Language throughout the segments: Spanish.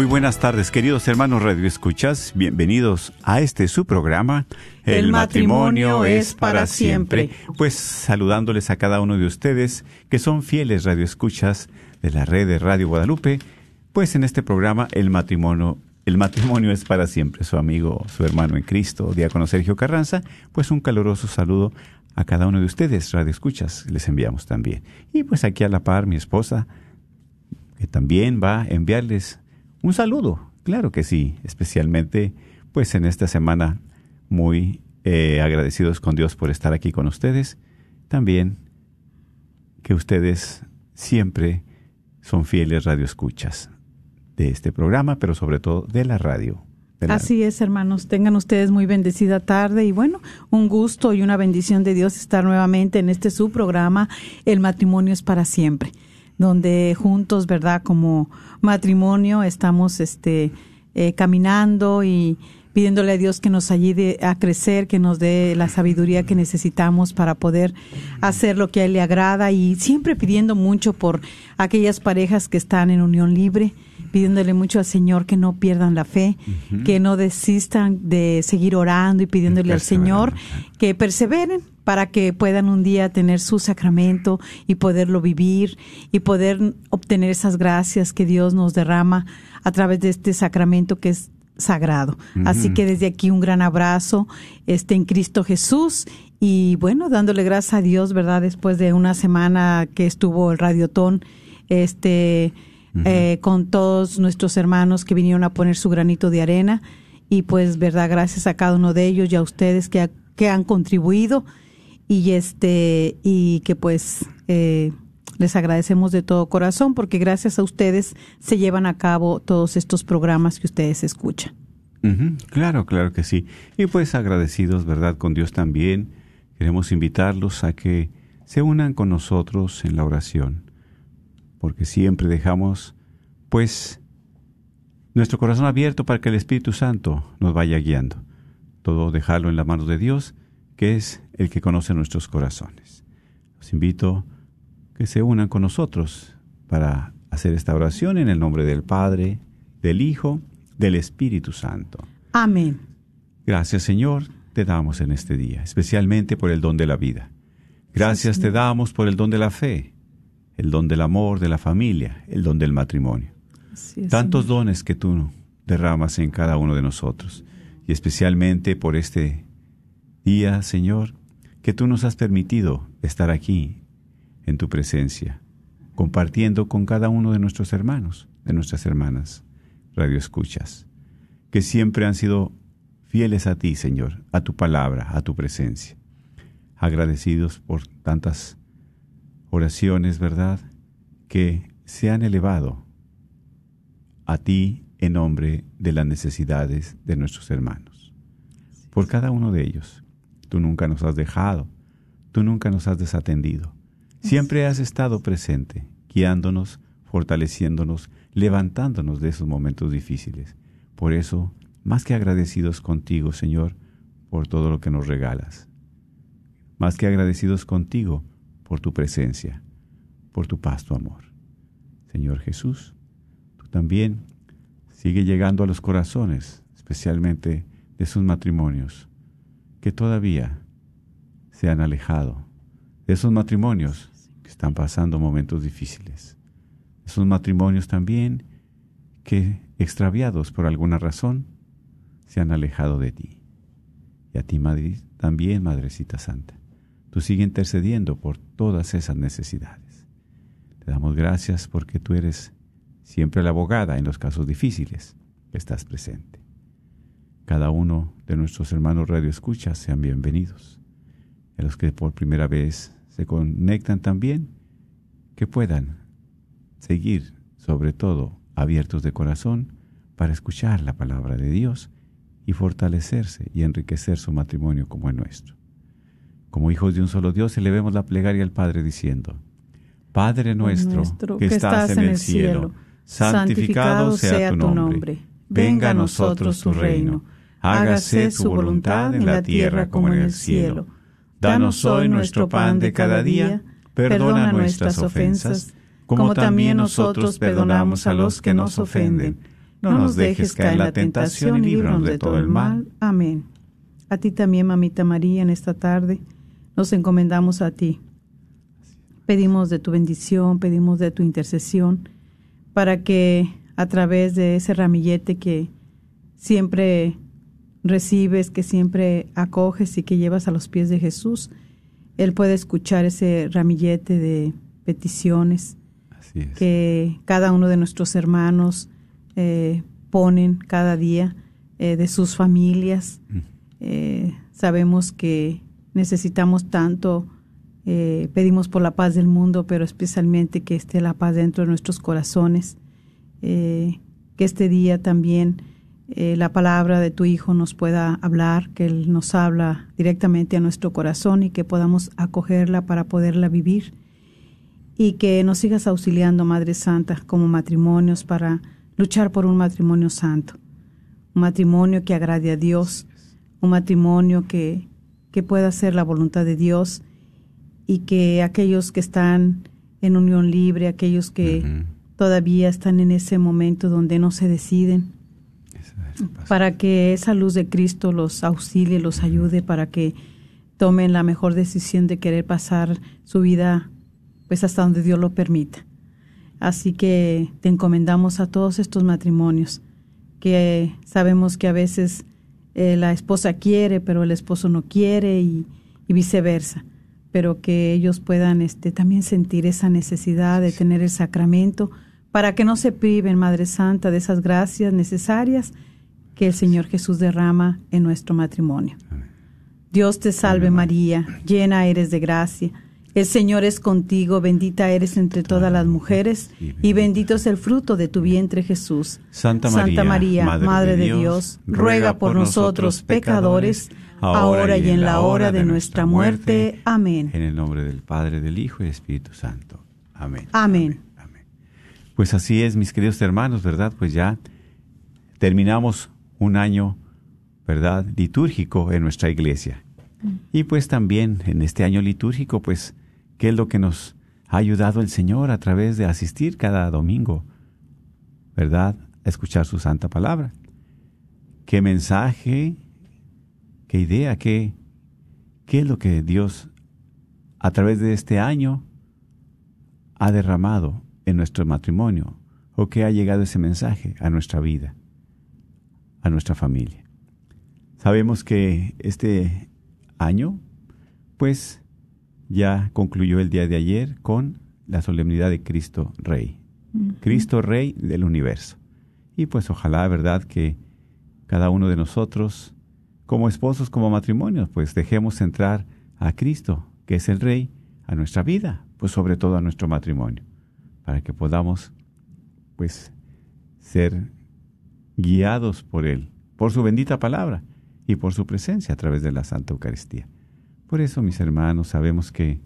Muy buenas tardes, queridos hermanos Radio Escuchas. Bienvenidos a este su programa. El matrimonio es para siempre. Pues saludándoles a cada uno de ustedes que son fieles Radio Escuchas de la red de Radio Guadalupe. Pues en este programa el matrimonio el matrimonio es para siempre. Su amigo, su hermano en Cristo, diácono Sergio Carranza, pues un caluroso saludo a cada uno de ustedes, Radio Escuchas, les enviamos también. Y pues aquí a la par mi esposa, que también va a enviarles un saludo, claro que sí, especialmente pues en esta semana muy eh, agradecidos con Dios por estar aquí con ustedes. También que ustedes siempre son fieles radioescuchas de este programa, pero sobre todo de la radio. Así es, hermanos. Tengan ustedes muy bendecida tarde y bueno, un gusto y una bendición de Dios estar nuevamente en este su programa, El matrimonio es para siempre, donde juntos, ¿verdad? Como matrimonio estamos este, eh, caminando y pidiéndole a Dios que nos ayude a crecer, que nos dé la sabiduría que necesitamos para poder hacer lo que a Él le agrada y siempre pidiendo mucho por aquellas parejas que están en unión libre, pidiéndole mucho al Señor que no pierdan la fe, que no desistan de seguir orando y pidiéndole al Señor que perseveren para que puedan un día tener su sacramento y poderlo vivir y poder obtener esas gracias que Dios nos derrama a través de este sacramento que es sagrado. Así que desde aquí un gran abrazo este en Cristo Jesús y bueno, dándole gracias a Dios, ¿verdad? Después de una semana que estuvo el radiotón este eh, con todos nuestros hermanos que vinieron a poner su granito de arena y pues, ¿verdad? Gracias a cada uno de ellos y a ustedes que, ha- que han contribuido y este y que pues eh, les agradecemos de todo corazón porque gracias a ustedes se llevan a cabo todos estos programas que ustedes escuchan. Claro, claro que sí. Y pues agradecidos, ¿verdad? Con Dios también. Queremos invitarlos a que se unan con nosotros en la oración, porque siempre dejamos, pues, nuestro corazón abierto para que el Espíritu Santo nos vaya guiando. Todo dejarlo en la mano de Dios, que es el que conoce nuestros corazones. Los invito que se unan con nosotros para hacer esta oración en el nombre del Padre, del Hijo, del Espíritu Santo. Amén. Gracias Señor, te damos en este día, especialmente por el don de la vida. Gracias te damos por el don de la fe, el don del amor, de la familia, el don del matrimonio. Tantos Señor. dones que tú derramas en cada uno de nosotros. Y especialmente por este día, Señor, que tú nos has permitido estar aquí en tu presencia, compartiendo con cada uno de nuestros hermanos, de nuestras hermanas, radio escuchas, que siempre han sido fieles a ti, Señor, a tu palabra, a tu presencia. Agradecidos por tantas oraciones, ¿verdad?, que se han elevado a ti en nombre de las necesidades de nuestros hermanos. Por cada uno de ellos. Tú nunca nos has dejado, tú nunca nos has desatendido. Siempre has estado presente, guiándonos, fortaleciéndonos, levantándonos de esos momentos difíciles. Por eso, más que agradecidos contigo, Señor, por todo lo que nos regalas. Más que agradecidos contigo por tu presencia, por tu paz, tu amor. Señor Jesús, tú también sigue llegando a los corazones, especialmente de esos matrimonios que todavía se han alejado, de esos matrimonios que están pasando momentos difíciles, esos matrimonios también que, extraviados por alguna razón, se han alejado de ti. Y a ti, Madre, también, Madrecita Santa, tú sigue intercediendo por todas esas necesidades. Te damos gracias porque tú eres siempre la abogada en los casos difíciles que estás presente. Cada uno de nuestros hermanos Radio Escucha sean bienvenidos. Y a los que por primera vez se conectan también, que puedan seguir, sobre todo, abiertos de corazón para escuchar la palabra de Dios y fortalecerse y enriquecer su matrimonio como el nuestro. Como hijos de un solo Dios, elevemos la plegaria al Padre diciendo, Padre nuestro, que estás en el cielo, santificado sea tu nombre. Venga a nosotros tu reino. Hágase tu voluntad en la tierra como en el cielo. Danos hoy nuestro pan de cada día. Perdona nuestras ofensas, como también nosotros perdonamos a los que nos ofenden. No nos dejes caer en la tentación y líbranos de todo el mal. Amén. A ti también, mamita María, en esta tarde nos encomendamos a ti. Pedimos de tu bendición, pedimos de tu intercesión, para que a través de ese ramillete que siempre recibes, que siempre acoges y que llevas a los pies de Jesús, Él puede escuchar ese ramillete de peticiones Así es. que cada uno de nuestros hermanos eh, ponen cada día eh, de sus familias. Mm. Eh, sabemos que necesitamos tanto, pedimos por la paz del mundo, pero especialmente que esté la paz dentro de nuestros corazones. Que este día también eh, la palabra de tu Hijo nos pueda hablar, que Él nos habla directamente a nuestro corazón y que podamos acogerla para poderla vivir. Y que nos sigas auxiliando, Madre Santa, como matrimonios para luchar por un matrimonio santo. Un matrimonio que agrade a Dios, un matrimonio que, que pueda hacer la voluntad de Dios y que aquellos que están en unión libre, aquellos que todavía están en ese momento donde no se deciden. Para que esa luz de Cristo los auxilie, los ayude, para que tomen la mejor decisión de querer pasar su vida pues hasta donde Dios lo permita. Así que te encomendamos a todos estos matrimonios que sabemos que a veces eh, la esposa quiere, pero el esposo no quiere y, y viceversa, pero que ellos puedan este, también sentir esa necesidad de tener el sacramento para que no se priven, Madre Santa, de esas gracias necesarias que el Señor Jesús derrama en nuestro matrimonio. Dios te salve María, llena eres de gracia. El Señor es contigo, bendita eres entre todas las mujeres, y bendito es el fruto de tu vientre Jesús. Santa María, Madre, de Dios, ruega por nosotros pecadores, ahora y en la hora de nuestra muerte. Amén. En el nombre del Padre, del Hijo y del Espíritu Santo. Amén. Amén. Amén. Pues así es, mis queridos hermanos, ¿verdad? Pues ya terminamos un año, ¿verdad? Litúrgico en nuestra iglesia. Y pues también en este año litúrgico, pues, ¿qué es lo que nos ha ayudado el Señor a través de asistir cada domingo, ¿verdad? A escuchar su santa palabra. ¿Qué mensaje, qué idea, qué, qué es lo que Dios a través de este año ha derramado en nuestro matrimonio o qué ha llegado ese mensaje a nuestra vida, a nuestra familia? Sabemos que este año, pues, ya concluyó el día de ayer con la solemnidad de Cristo Rey. Cristo Rey del universo. Y pues ojalá, ¿verdad?, que cada uno de nosotros, como esposos, como matrimonios, pues dejemos entrar a Cristo, que es el Rey, a nuestra vida, pues sobre todo a nuestro matrimonio, para que podamos, pues, ser guiados por Él, por su bendita palabra y por su presencia a través de la Santa Eucaristía. Por eso, mis hermanos, sabemos que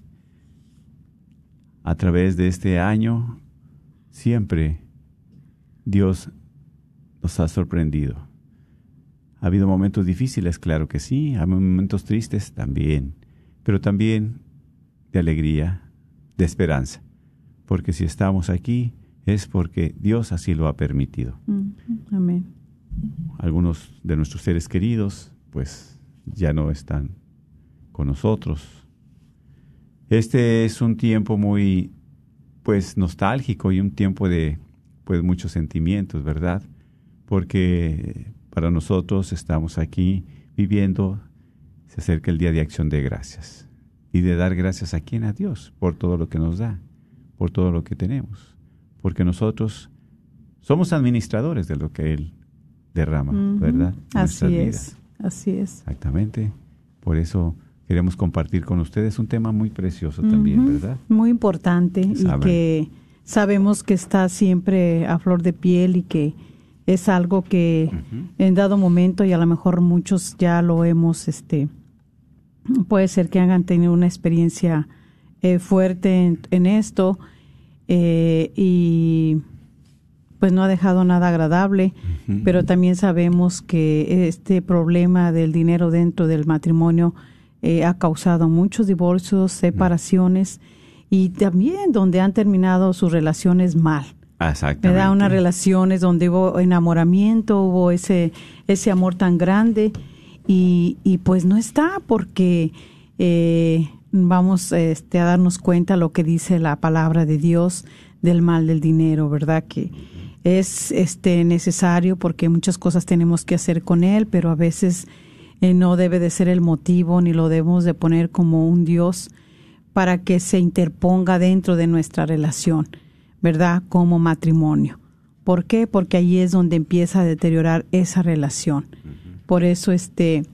a través de este año siempre Dios nos ha sorprendido. Ha habido momentos difíciles, claro que sí, ha habido momentos tristes también, pero también de alegría, de esperanza, porque si estamos aquí es porque Dios así lo ha permitido. Amén. Algunos de nuestros seres queridos, pues ya no están con nosotros. Este es un tiempo muy, pues, nostálgico y un tiempo de, pues, muchos sentimientos, ¿verdad? Porque para nosotros estamos aquí viviendo, se acerca el Día de Acción de Gracias. Y de dar gracias a quién? A Dios, por todo lo que nos da, por todo lo que tenemos. Porque nosotros somos administradores de lo que Él derrama, ¿verdad? así es, así es. Exactamente. Por eso queremos compartir con ustedes un tema muy precioso también, ¿verdad? Muy importante y que sabemos que está siempre a flor de piel y que es algo que en dado momento y a lo mejor muchos ya lo hemos, este, puede ser que hayan tenido una experiencia eh, fuerte en, esto eh, y pues no ha dejado nada agradable, pero también sabemos que este problema del dinero dentro del matrimonio eh, ha causado muchos divorcios, separaciones y también donde han terminado sus relaciones mal. Exactamente. Me da unas relaciones donde hubo enamoramiento, hubo ese, ese amor tan grande y, y pues no está porque eh, vamos este, a darnos cuenta lo que dice la palabra de Dios del mal del dinero, ¿verdad? Que es este necesario porque muchas cosas tenemos que hacer con él, pero a veces eh, no debe de ser el motivo ni lo debemos de poner como un Dios para que se interponga dentro de nuestra relación, ¿verdad? Como matrimonio. ¿Por qué? Porque ahí es donde empieza a deteriorar esa relación. Por eso este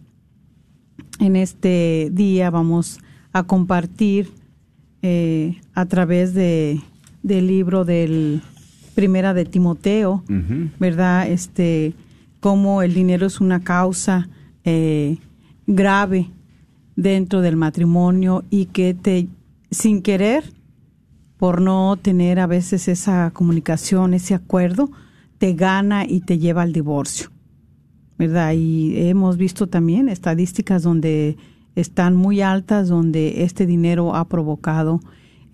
en este día vamos a compartir eh, a través de del libro del Primera de Timoteo, ¿verdad? Este cómo el dinero es una causa eh, grave dentro del matrimonio y que te, sin querer, por no tener a veces esa comunicación, ese acuerdo, te gana y te lleva al divorcio. ¿Verdad? Y hemos visto también estadísticas donde están muy altas, donde este dinero ha provocado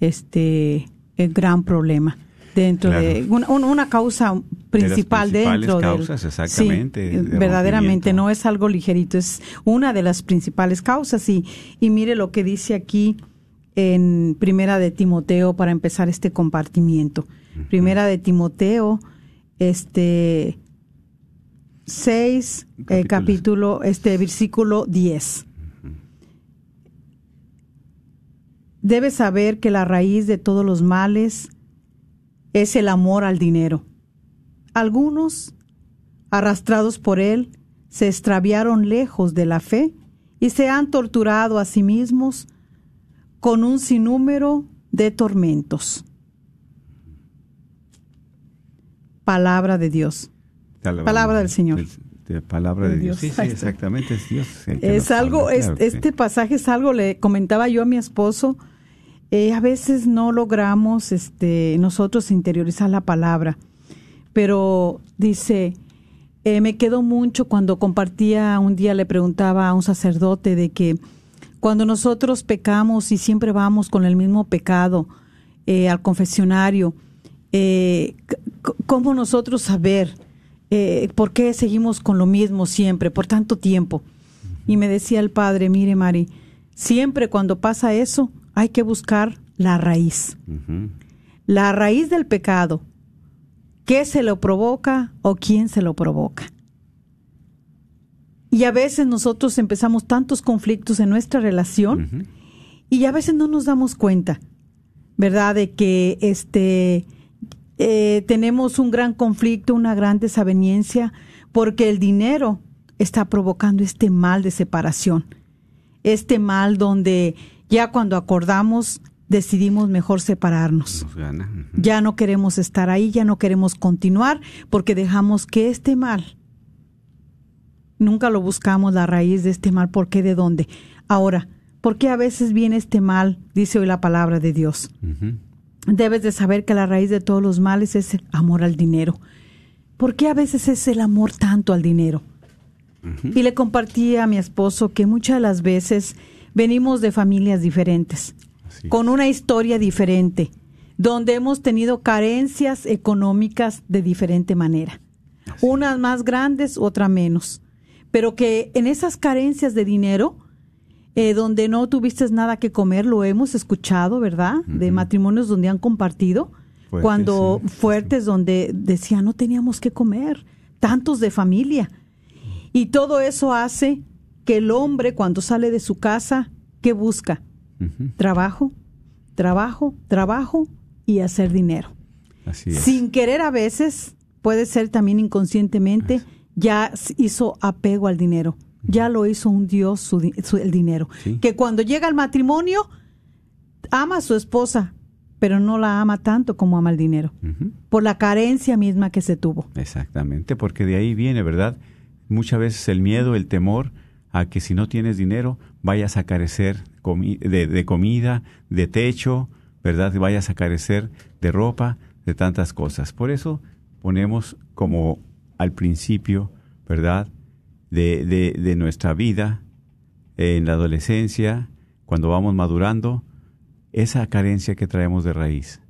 este el gran problema dentro de una, una, causa principal de dentro causas, exactamente, sí, verdaderamente no es algo ligerito es una de las principales causas. Y y mire lo que dice aquí en Primera de Timoteo para empezar este compartimiento. Primera de Timoteo este 6 capítulo, eh, capítulo este versículo 10 Debes saber que la raíz de todos los males es el amor al dinero. Algunos, arrastrados por él, se extraviaron lejos de la fe y se han torturado a sí mismos con un sinnúmero de tormentos. Palabra de Dios. Palabra del Señor. palabra de, Dios. Sí, sí, exactamente, es Dios. Es algo, este pasaje es algo, le comentaba yo a mi esposo, eh, a veces no logramos este, nosotros interiorizar la palabra, pero dice, eh, me quedó mucho cuando compartía, un día le preguntaba a un sacerdote de que cuando nosotros pecamos y siempre vamos con el mismo pecado eh, al confesionario, ¿cómo nosotros saber por qué seguimos con lo mismo siempre, por tanto tiempo? Y me decía el padre, mire Mari, siempre cuando pasa eso hay que buscar la raíz, la raíz del pecado. ¿Qué se lo provoca o quién se lo provoca? Y a veces nosotros empezamos tantos conflictos en nuestra relación y a veces no nos damos cuenta, ¿verdad? De que este eh, tenemos un gran conflicto, una gran desaveniencia, porque el dinero está provocando este mal de separación, este mal donde ya cuando acordamos decidimos mejor separarnos. Nos gana. Ujú. Ya no queremos estar ahí, ya no queremos continuar porque dejamos que este mal, nunca lo buscamos la raíz de este mal, ¿por qué de dónde? Ahora, ¿por qué a veces viene este mal? Dice hoy la palabra de Dios. Debes de saber que la raíz de todos los males es el amor al dinero. ¿Por qué a veces es el amor tanto al dinero? Y le compartí a mi esposo que muchas de las veces venimos de familias diferentes, Así con una historia diferente, donde hemos tenido carencias económicas de diferente manera. Unas más grandes, otras menos. Pero que en esas carencias de dinero, eh, donde no tuviste nada que comer, lo hemos escuchado, ¿verdad? De matrimonios donde han compartido, Fuertes, cuando sí. fuertes, donde decían no teníamos que comer, tantos de familia. Y todo eso hace que el hombre cuando sale de su casa, ¿qué busca? Trabajo, trabajo, trabajo y hacer dinero. Así es. Sin querer a veces, puede ser también inconscientemente, ya hizo apego al dinero. Ya lo hizo un Dios su el dinero. Sí. Que cuando llega al matrimonio, ama a su esposa, pero no la ama tanto como ama el dinero. Por la carencia misma que se tuvo. Exactamente, porque de ahí viene, ¿verdad? Muchas veces el miedo, el temor a que si no tienes dinero vayas a carecer de, comida, de techo, ¿verdad? Vayas a carecer de ropa, de tantas cosas. Por eso ponemos como al principio, ¿verdad? De, de nuestra vida, en la adolescencia, cuando vamos madurando, esa carencia que traemos de raíz,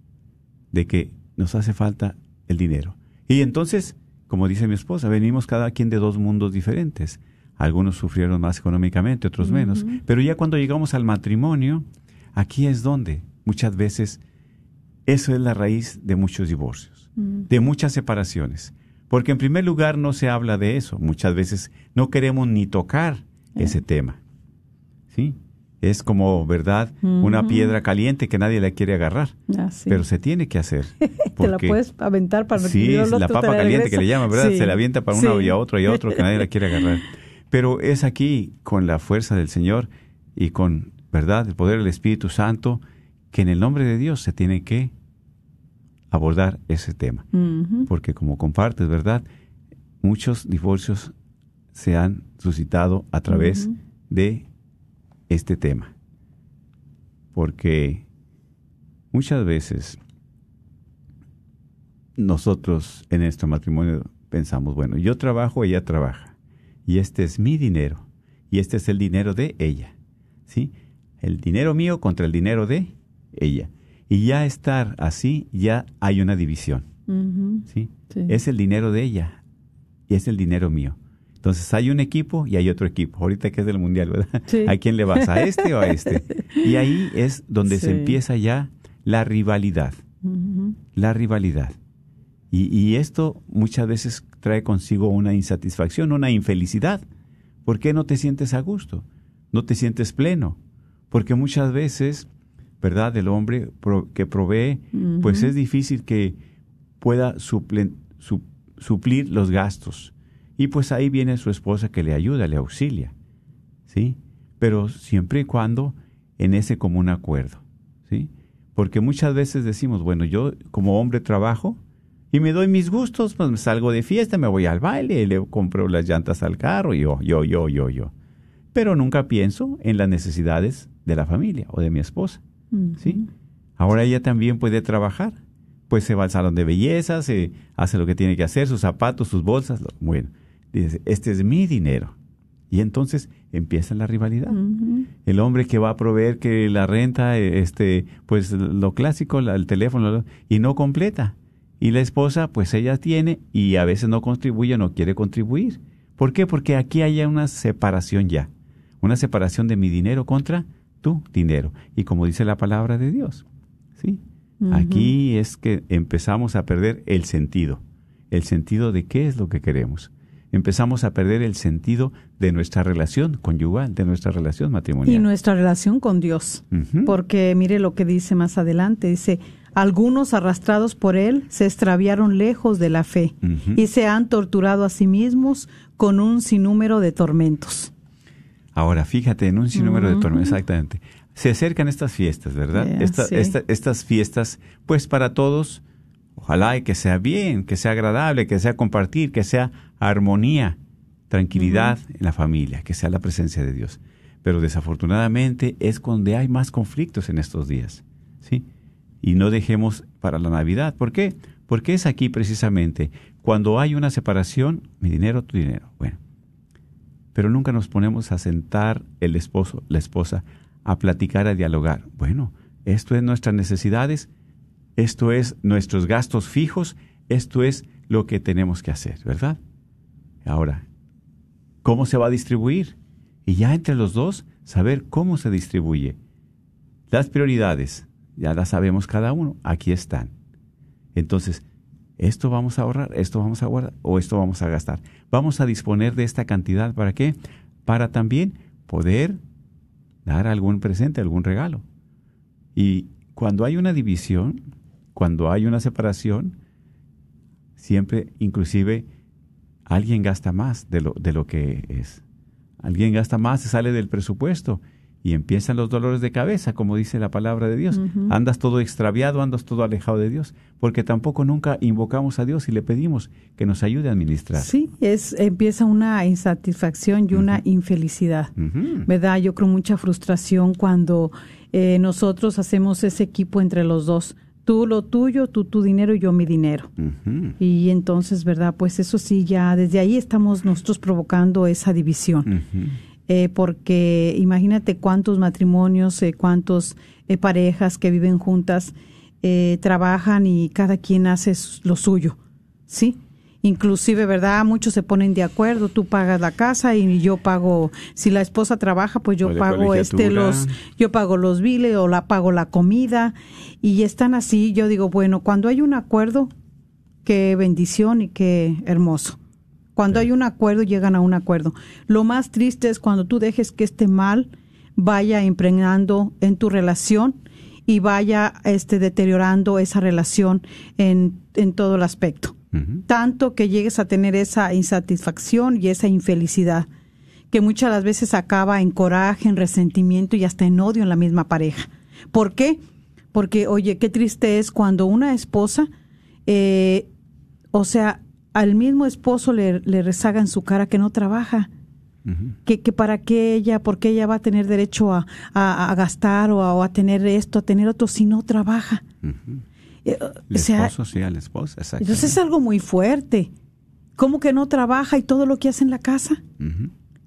de que nos hace falta el dinero. Y entonces, como dice mi esposa, venimos cada quien de dos mundos diferentes. Algunos sufrieron más económicamente, otros menos. Pero ya cuando llegamos al matrimonio, aquí es donde muchas veces eso es la raíz de muchos divorcios, de muchas separaciones. Porque en primer lugar no se habla de eso. Muchas veces no queremos ni tocar ese tema. ¿Sí? Es como, ¿verdad? Una piedra caliente que nadie la quiere agarrar. Pero se tiene que hacer. Te la puedes aventar para Sí, es la papa caliente que le llaman, ¿verdad? Sí, Se la avienta para uno sí. y a otro y a otro que nadie la quiere agarrar. Pero es aquí, con la fuerza del Señor y con, ¿verdad?, el poder del Espíritu Santo, que en el nombre de Dios se tiene que abordar ese tema. Porque como compartes, ¿verdad? Muchos divorcios se han suscitado a través de este tema. Porque muchas veces nosotros en nuestro matrimonio pensamos, bueno, yo trabajo, ella trabaja, y este es mi dinero, y este es el dinero de ella, ¿sí? El dinero mío contra el dinero de ella. Y ya estar así, ya hay una división. ¿sí? Sí. Es el dinero de ella y es el dinero mío. Entonces hay un equipo y hay otro equipo. Ahorita que es del mundial, ¿verdad? Sí. ¿A quién le vas? ¿A este o a este? Y ahí es donde se empieza ya la rivalidad. La rivalidad. Y, y esto muchas veces trae consigo una insatisfacción, una infelicidad. ¿Por qué no te sientes a gusto? No te sientes pleno. Porque muchas veces, ¿verdad? El hombre pro- que provee, pues es difícil que pueda suplen- su- suplir los gastos. Y pues ahí viene su esposa que le ayuda, le auxilia. ¿Sí? Pero siempre y cuando en ese común acuerdo. ¿Sí? Porque muchas veces decimos, bueno, yo como hombre trabajo y me doy mis gustos, pues me salgo de fiesta, me voy al baile, le compro las llantas al carro, yo, yo, yo, yo, yo. Pero nunca pienso en las necesidades de la familia o de mi esposa. ¿Sí? Ahora ella también puede trabajar. Pues se va al salón de belleza, se hace lo que tiene que hacer, sus zapatos, sus bolsas. Bueno, dice, este es mi dinero. Y entonces empieza la rivalidad. El hombre que va a proveer que la renta, este, pues lo clásico, el teléfono, y no completa. Y la esposa, pues ella tiene y a veces no contribuye, no quiere contribuir. ¿Por qué? Porque aquí hay una separación ya. Una separación de mi dinero contra tu dinero. Y como dice la palabra de Dios. ¿sí? Aquí es que empezamos a perder el sentido. El sentido de qué es lo que queremos. Empezamos a perder el sentido de nuestra relación conyugal, de nuestra relación matrimonial. Y nuestra relación con Dios. Porque mire lo que dice más adelante. Dice, algunos arrastrados por él se extraviaron lejos de la fe y se han torturado a sí mismos con un sinnúmero de tormentos. Ahora, fíjate, en un sinnúmero de tormentos, exactamente. Se acercan estas fiestas, ¿verdad? Yeah, Esta- sí. esta- estas fiestas, pues para todos, ojalá y que sea bien, que sea agradable, que sea compartir, que sea armonía, tranquilidad en la familia, que sea la presencia de Dios. Pero desafortunadamente es donde hay más conflictos en estos días, ¿sí? Y no dejemos para la Navidad. ¿Por qué? Porque es aquí precisamente cuando hay una separación, mi dinero, tu dinero. Bueno, pero nunca nos ponemos a sentar el esposo, la esposa, a platicar, a dialogar. Bueno, esto es nuestras necesidades, esto es nuestros gastos fijos, esto es lo que tenemos que hacer, ¿verdad? Ahora, ¿cómo se va a distribuir? Y ya entre los dos, saber cómo se distribuye. Las prioridades, ya las sabemos cada uno, aquí están. Entonces, esto vamos a ahorrar, esto vamos a guardar o esto vamos a gastar. Vamos a disponer de esta cantidad para qué? Para también poder dar algún presente, algún regalo. Y cuando hay una división, cuando hay una separación, siempre inclusive alguien gasta más de lo, de lo que es. Alguien gasta más, se sale del presupuesto y empiezan los dolores de cabeza, como dice la palabra de Dios. Andas todo extraviado, andas todo alejado de Dios, porque tampoco nunca invocamos a Dios y le pedimos que nos ayude a administrar. Sí, es empieza una insatisfacción y una infelicidad. ¿verdad? Yo creo mucha frustración cuando eh, nosotros hacemos ese equipo entre los dos. Tú lo tuyo, tú tu dinero y yo mi dinero. Y entonces, ¿verdad? Pues eso sí, ya desde ahí estamos nosotros provocando esa división. Eh, porque imagínate cuántos matrimonios, eh, cuántos eh, parejas que viven juntas eh, trabajan y cada quien hace lo suyo, ¿sí? Inclusive, ¿verdad? Muchos se ponen de acuerdo, tú pagas la casa y yo pago, si la esposa trabaja, pues yo pago este los, yo pago los biles o la pago la comida y están así, yo digo, bueno, cuando hay un acuerdo, qué bendición y qué hermoso. Cuando hay un acuerdo, llegan a un acuerdo. Lo más triste es cuando tú dejes que este mal vaya impregnando en tu relación y vaya este, deteriorando esa relación en, en todo el aspecto. Tanto que llegues a tener esa insatisfacción y esa infelicidad, que muchas las veces acaba en coraje, en resentimiento y hasta en odio en la misma pareja. ¿Por qué? Porque, oye, qué triste es cuando una esposa, eh, o sea, al mismo esposo le, le rezaga en su cara que no trabaja, que, que para qué ella, porque ella va a tener derecho a, a- a gastar o a, o a tener esto, a tener otro si no trabaja. Eh, El o sea, esposo, sí, a la esposa, exacto. entonces es algo muy fuerte. ¿Cómo que no trabaja y todo lo que hace en la casa?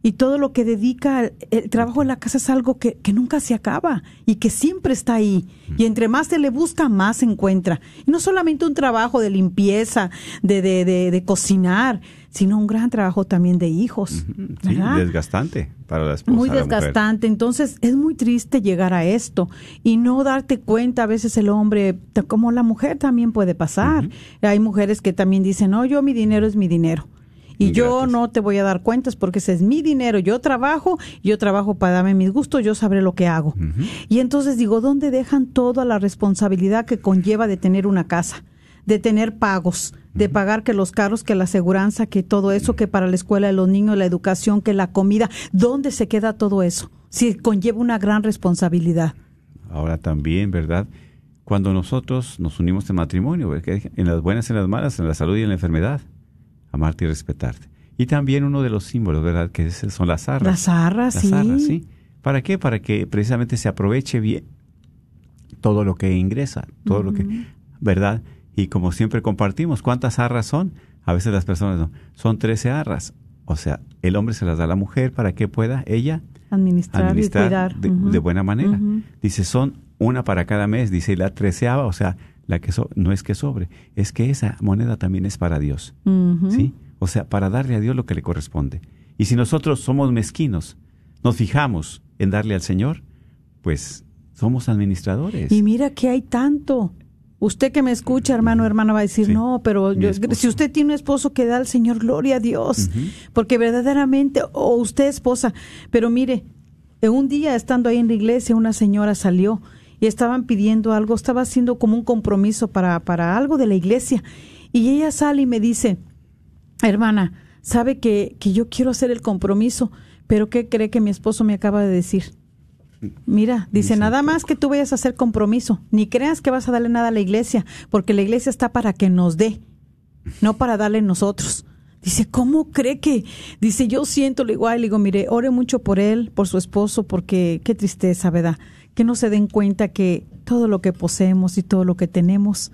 Y todo lo que dedica, el, trabajo en la casa es algo que, que nunca se acaba y que siempre está ahí. Y entre más se le busca, más se encuentra. Y no solamente un trabajo de limpieza, de, de, de, de cocinar, sino un gran trabajo también de hijos. Sí, desgastante para la esposa. muy la desgastante. Entonces es muy triste llegar a esto y no darte cuenta. A veces el hombre, como la mujer, también puede pasar. Hay mujeres que también dicen, no, yo mi dinero es mi dinero. Y yo no te voy a dar cuentas porque ese es mi dinero. Yo trabajo, yo trabajo para darme mis gustos, yo sabré lo que hago. Y entonces digo, ¿dónde dejan toda la responsabilidad que conlleva de tener una casa? de tener pagos, de pagar que los carros, que la aseguranza, que todo eso, que para la escuela de los niños, la educación, que la comida, ¿dónde se queda todo eso? Si conlleva una gran responsabilidad. Ahora también, ¿verdad? Cuando nosotros nos unimos en matrimonio, en las buenas y en las malas, en la salud y en la enfermedad, amarte y respetarte. Y también uno de los símbolos, ¿verdad? Que son las arras. Las arras, Las sí. arras, sí. ¿Para qué? Para que precisamente se aproveche bien todo lo que ingresa, todo lo que, ¿verdad? Y como siempre compartimos, ¿cuántas arras son? A veces las personas no, son 13 arras. O sea, el hombre se las da a la mujer para que pueda ella Administrar, administrar y cuidar. de, buena manera. Dice, son una para cada mes, dice, y la treceava, o sea, la que so- no es que sobre, es que esa moneda también es para Dios. ¿Sí? O sea, para darle a Dios lo que le corresponde. Y si nosotros somos mezquinos, nos fijamos en darle al Señor, pues somos administradores. Y mira que hay tanto. Usted que me escucha, hermano, hermana, va a decir, Sí, no, pero yo- si usted tiene un esposo que da al Señor, gloria a Dios. Porque verdaderamente, o usted esposa, pero mire, en un día estando ahí en la iglesia, una señora salió y estaban pidiendo algo, estaba haciendo como un compromiso para, para algo de la iglesia. Y ella sale y me dice, hermana, sabe que, que yo quiero hacer el compromiso, pero ¿qué cree que mi esposo me acaba de decir? Mira, dice, nada más que tú vayas a hacer compromiso, ni creas que vas a darle nada a la iglesia, porque la iglesia está para que nos dé, no para darle nosotros. Dice, ¿cómo cree que? Dice, yo siento lo igual. Le digo, mire, ore mucho por él, por su esposo, porque qué tristeza, ¿verdad? Que no se den cuenta que todo lo que poseemos y todo lo que tenemos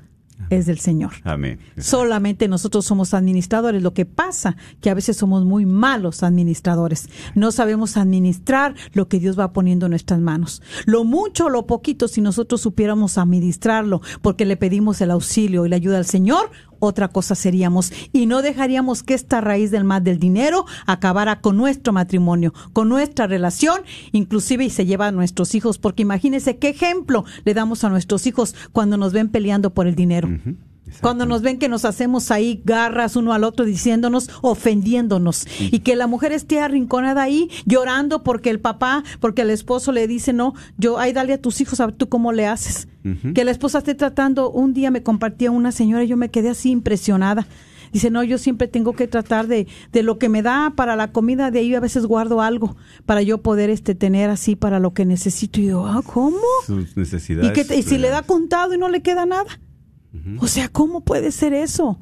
es del Señor. Amén. Solamente nosotros somos administradores. Lo que pasa que a veces somos muy malos administradores. No sabemos administrar lo que Dios va poniendo en nuestras manos. Lo mucho o lo poquito, si nosotros supiéramos administrarlo, porque le pedimos el auxilio y la ayuda al Señor, otra cosa seríamos. Y no dejaríamos que esta raíz del mal del dinero acabara con nuestro matrimonio, con nuestra relación, inclusive y se lleva a nuestros hijos. Porque imagínense qué ejemplo le damos a nuestros hijos cuando nos ven peleando por el dinero. Cuando nos ven que nos hacemos ahí garras uno al otro diciéndonos, ofendiéndonos. Y que la mujer esté arrinconada ahí llorando porque el papá, porque el esposo le dice, no, yo, ay, dale a tus hijos a ver tú cómo le haces. Que la esposa esté tratando, un día me compartía una señora y yo me quedé así impresionada. Dice, no, yo siempre tengo que tratar de, de lo que me da para la comida, de ahí a veces guardo algo para yo poder este tener así para lo que necesito. Y yo, ah, ¿cómo? Sus necesidades. ¿Y, que y si le da contado y no le queda nada? O sea, ¿cómo puede ser eso?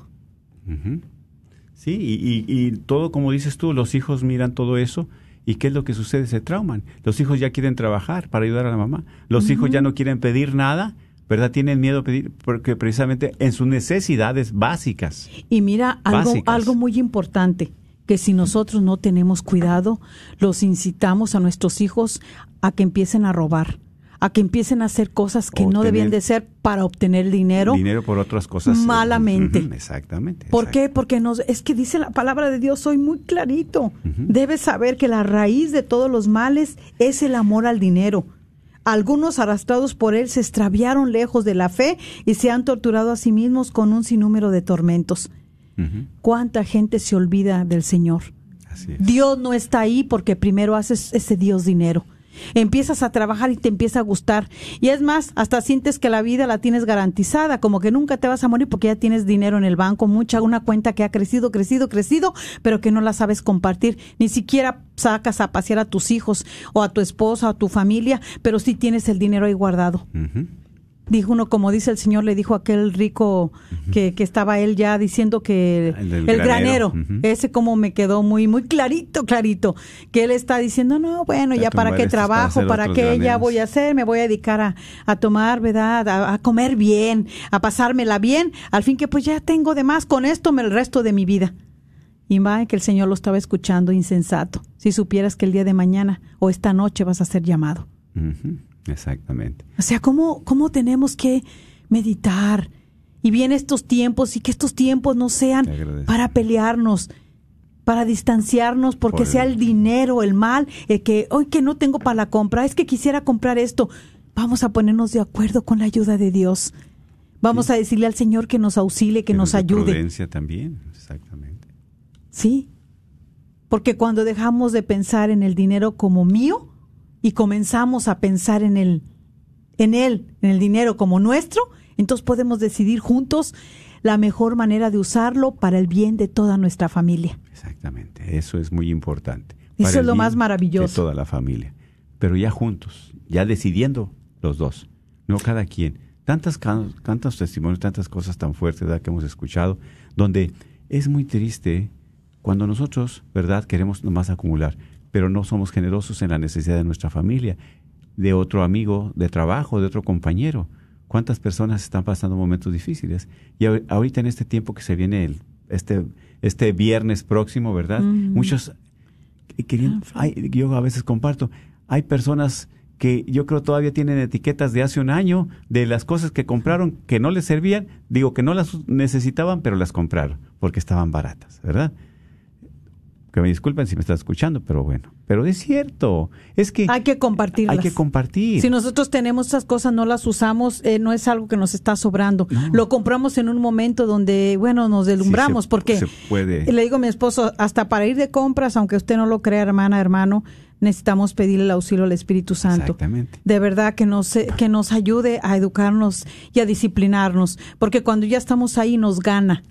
Sí, y, y- y todo como dices tú, los hijos miran todo eso y ¿qué es lo que sucede? Se trauman. Los hijos ya quieren trabajar para ayudar a la mamá. Los hijos ya no quieren pedir nada, ¿verdad? Tienen miedo a pedir porque precisamente en sus necesidades básicas. Y mira, algo, Básicas. algo muy importante, que si nosotros no tenemos cuidado, los incitamos a nuestros hijos a que empiecen a robar, a que empiecen a hacer cosas que no debían de ser para obtener dinero. Dinero por otras cosas. eh, malamente. exactamente. ¿Por qué? Porque nos, es que dice la palabra de Dios hoy muy clarito. Debes saber que la raíz de todos los males es el amor al dinero. Algunos arrastrados por él se extraviaron lejos de la fe y se han torturado a sí mismos con un sinnúmero de tormentos. ¿Cuánta gente se olvida del Señor? Así es. Dios no está ahí porque primero haces ese Dios dinero. Empiezas a trabajar y te empieza a gustar. Y es más, hasta sientes que la vida la tienes garantizada, como que nunca te vas a morir porque ya tienes dinero en el banco, mucha, una cuenta que ha crecido, crecido, crecido, pero que no la sabes compartir. Ni siquiera sacas a pasear a tus hijos o a tu esposa o a tu familia, pero sí tienes el dinero ahí guardado. Dijo uno, como dice el Señor, le dijo a aquel rico que, que estaba él ya diciendo que El el, granero, ese como me quedó muy, muy clarito, clarito, que él está diciendo, no, bueno, ya para qué para trabajo, para qué ya voy a hacer, me voy a dedicar a, a tomar, ¿verdad? A, a comer bien, a pasármela bien, al fin que pues ya tengo de más con esto me el resto de mi vida. Y va que el Señor lo estaba escuchando insensato. Si supieras que el día de mañana o esta noche vas a ser llamado. Exactamente. O sea, ¿cómo, cómo tenemos que meditar? Y vienen estos tiempos y que estos tiempos no sean para pelearnos, para distanciarnos, porque Por sea el- dinero, el mal, el que hoy que no tengo para la compra, es que quisiera comprar esto. Vamos a ponernos de acuerdo con la ayuda de Dios. Vamos a decirle al Señor que nos auxilie, que, nos ayude. Prudencia también, exactamente. Sí. Porque cuando dejamos de pensar en el dinero como mío y comenzamos a pensar en el en él, en el dinero como nuestro, entonces podemos decidir juntos la mejor manera de usarlo para el bien de toda nuestra familia. Exactamente, eso es muy importante. Eso Para es lo más maravilloso. De toda la familia. Pero ya juntos, ya decidiendo los dos, no cada quien. Tantas, tantos testimonios, tantas cosas tan fuertes ¿verdad? que hemos escuchado, donde es muy triste cuando nosotros, ¿verdad?, queremos nomás acumular, pero no somos generosos en la necesidad de nuestra familia, de otro amigo de trabajo, de otro compañero. ¿Cuántas personas están pasando momentos difíciles? Y ahor- ahorita en este tiempo que se viene el este, este viernes próximo, ¿verdad? Muchos querían, hay- yo a veces comparto, hay personas que yo creo todavía tienen etiquetas de hace un año de las cosas que compraron que no les servían, digo que no las necesitaban, pero las compraron porque estaban baratas, ¿verdad? Que me disculpen si me están escuchando, pero bueno, pero es cierto, es que Hay que compartirlas. hay que compartir. Si nosotros tenemos esas cosas, no las usamos, eh, no es algo que nos está sobrando. Lo compramos en un momento donde, bueno, nos deslumbramos, se- porque se puede. le digo a mi esposo, hasta para ir de compras, aunque usted no lo crea, hermana, hermano, necesitamos pedirle el auxilio al Espíritu Santo. Exactamente. De verdad que nos, eh, que nos ayude a educarnos y a disciplinarnos, porque cuando ya estamos ahí nos gana.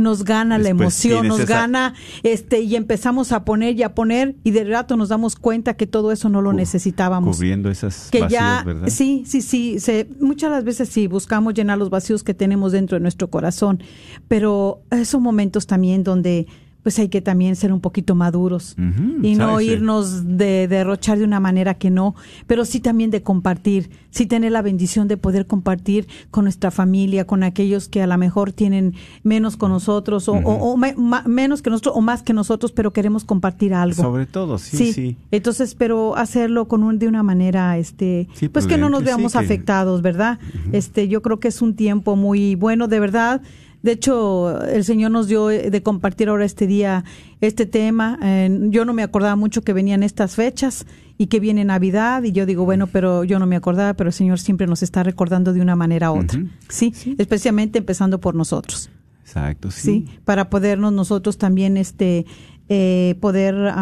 Nos gana la emoción, nos esa- gana, este, y empezamos a poner y a poner, y de rato nos damos cuenta que todo eso no lo necesitábamos Cubriendo esas que vacíos, ya ¿verdad? sí sí sí se, muchas las veces sí buscamos llenar los vacíos que tenemos dentro de nuestro corazón pero son momentos también donde pues hay que también ser un poquito maduros y no irnos de derrochar de una manera que no, pero sí también de compartir, sí tener la bendición de poder compartir con nuestra familia, con aquellos que a lo mejor tienen menos con nosotros o, o- o me- ma- menos que nosotros o más que nosotros, pero queremos compartir algo. Sobre todo, sí, sí. Entonces, pero hacerlo con un, de una manera, este, Sí, pues que no nos veamos que- afectados, ¿verdad? Este, yo creo que es un tiempo muy bueno, de verdad. De hecho, el Señor nos dio eh, de compartir ahora este día este tema. Eh, yo no me acordaba mucho que venían estas fechas y que viene Navidad y yo digo, bueno, pero yo no me acordaba, pero el Señor siempre nos está recordando de una manera u otra. ¿Sí? Especialmente empezando por nosotros. Exacto, sí. ¿sí? Para podernos nosotros también este eh, poder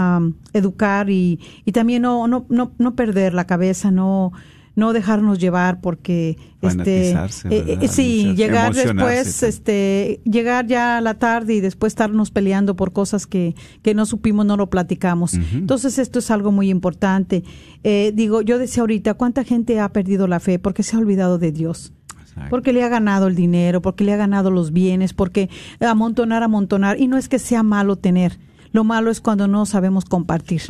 educar y, y también no, no, no, no perder la cabeza, no no dejarnos llevar porque este eh, eh, sí llegar después también. este llegar ya a la tarde y después estarnos peleando por cosas que, que no supimos no lo platicamos entonces esto es algo muy importante Eh, digo yo decía ahorita cuánta gente ha perdido la fe porque se ha olvidado de Dios porque le ha ganado el dinero, porque le ha ganado los bienes, porque amontonar, amontonar. Y no es que sea malo tener. Lo malo es cuando no sabemos compartir.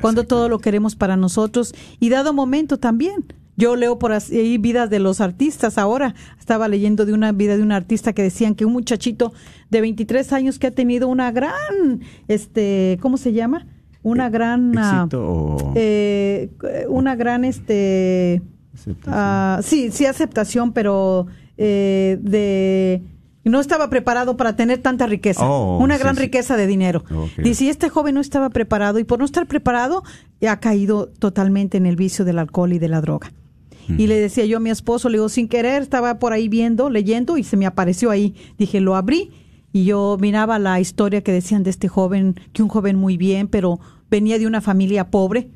Cuando todo lo queremos para nosotros y dado momento también. Yo leo por ahí vidas de los artistas ahora. Estaba leyendo de una vida de un artista que decían que un muchachito de 23 años que ha tenido una gran, este, ¿cómo se llama? Una gran, ah, Éxito eh, una gran, este. Ah, sí, sí aceptación, pero eh, de no estaba preparado para tener tanta riqueza, Oh, una sí, gran sí. riqueza de dinero. Ok. Dice, este joven no estaba preparado y por no estar preparado ha caído totalmente en el vicio del alcohol y de la droga. Y le decía yo a mi esposo, le digo, sin querer, estaba por ahí viendo, leyendo y se me apareció ahí. Dije, lo abrí y yo miraba la historia que decían de este joven, que un joven muy bien, pero venía de una familia pobre,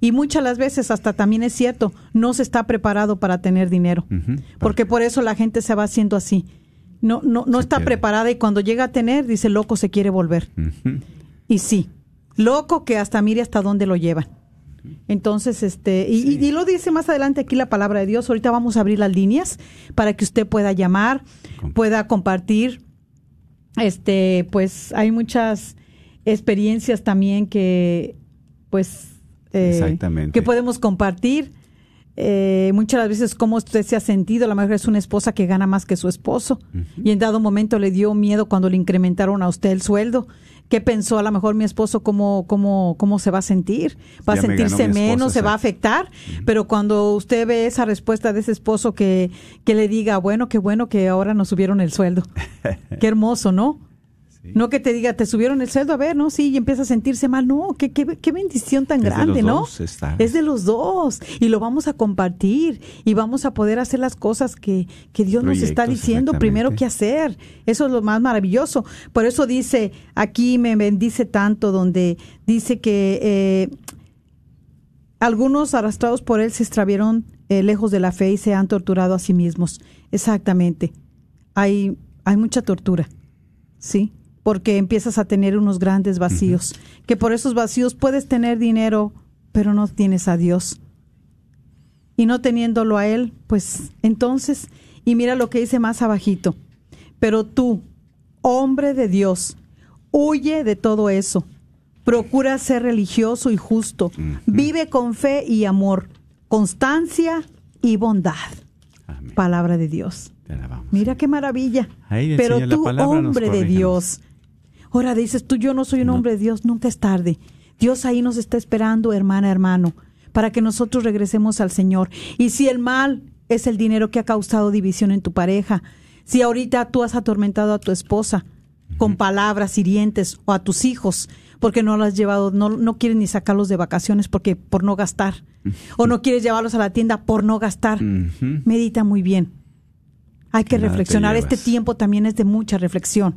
y muchas las veces, hasta también es cierto, no se está preparado para tener dinero. Porque por eso la gente se va haciendo así. No, no, no Se está preparada y cuando llega a tener, dice, loco, se quiere volver. Y sí, loco que hasta mire hasta dónde lo llevan. Entonces, este, y, y- y lo dice más adelante aquí la palabra de Dios. Ahorita vamos a abrir las líneas para que usted pueda llamar, pueda compartir. Este, pues hay muchas experiencias también que, pues, eh, Exactamente. que podemos compartir. Eh, muchas veces cómo usted se ha sentido, a lo mejor es una esposa que gana más que su esposo y en dado momento le dio miedo cuando le incrementaron a usted el sueldo. ¿Qué pensó a lo mejor mi esposo cómo, cómo, cómo se va a sentir? ¿Va a me sentirse esposa, menos? ¿Se va a afectar? Pero cuando usted ve esa respuesta de ese esposo que, que le diga, bueno, qué bueno que ahora nos subieron el sueldo. qué hermoso, ¿no? Sí. No que te diga, te subieron el sueldo, a ver, ¿no? Sí, y empieza a sentirse mal. No, qué, qué, qué bendición tan Es de grande, los ¿no? dos, está. Es de los dos. Y lo vamos a compartir y vamos a poder hacer las cosas que, que Dios nos está diciendo primero que hacer. Eso es lo más maravilloso. Por eso dice, aquí me bendice tanto, donde dice que eh, algunos arrastrados por él se extravieron eh, lejos de la fe y se han torturado a sí mismos. Exactamente. Hay, hay mucha tortura. ¿sí? Porque empiezas a tener unos grandes vacíos, que por esos vacíos puedes tener dinero, pero no tienes a Dios. Y no teniéndolo a Él, pues entonces, y mira lo que dice más abajito, pero tú, hombre de Dios, huye de todo eso, procura ser religioso y justo, vive con fe y amor, constancia y bondad. Amén. Palabra de Dios. Mira qué maravilla. Pero tú, hombre de Dios. Ahora dices tú, yo no soy un No. hombre de Dios, nunca es tarde. Dios ahí nos está esperando, hermana, hermano, para que nosotros regresemos al Señor. Y si el mal es el dinero que ha causado división en tu pareja, si ahorita tú has atormentado a tu esposa con palabras hirientes o a tus hijos porque no lo has llevado, no, no quieres ni sacarlos de vacaciones porque por no gastar, o no quieres llevarlos a la tienda por no gastar, medita muy bien. Hay que reflexionar. Este tiempo también es de mucha reflexión.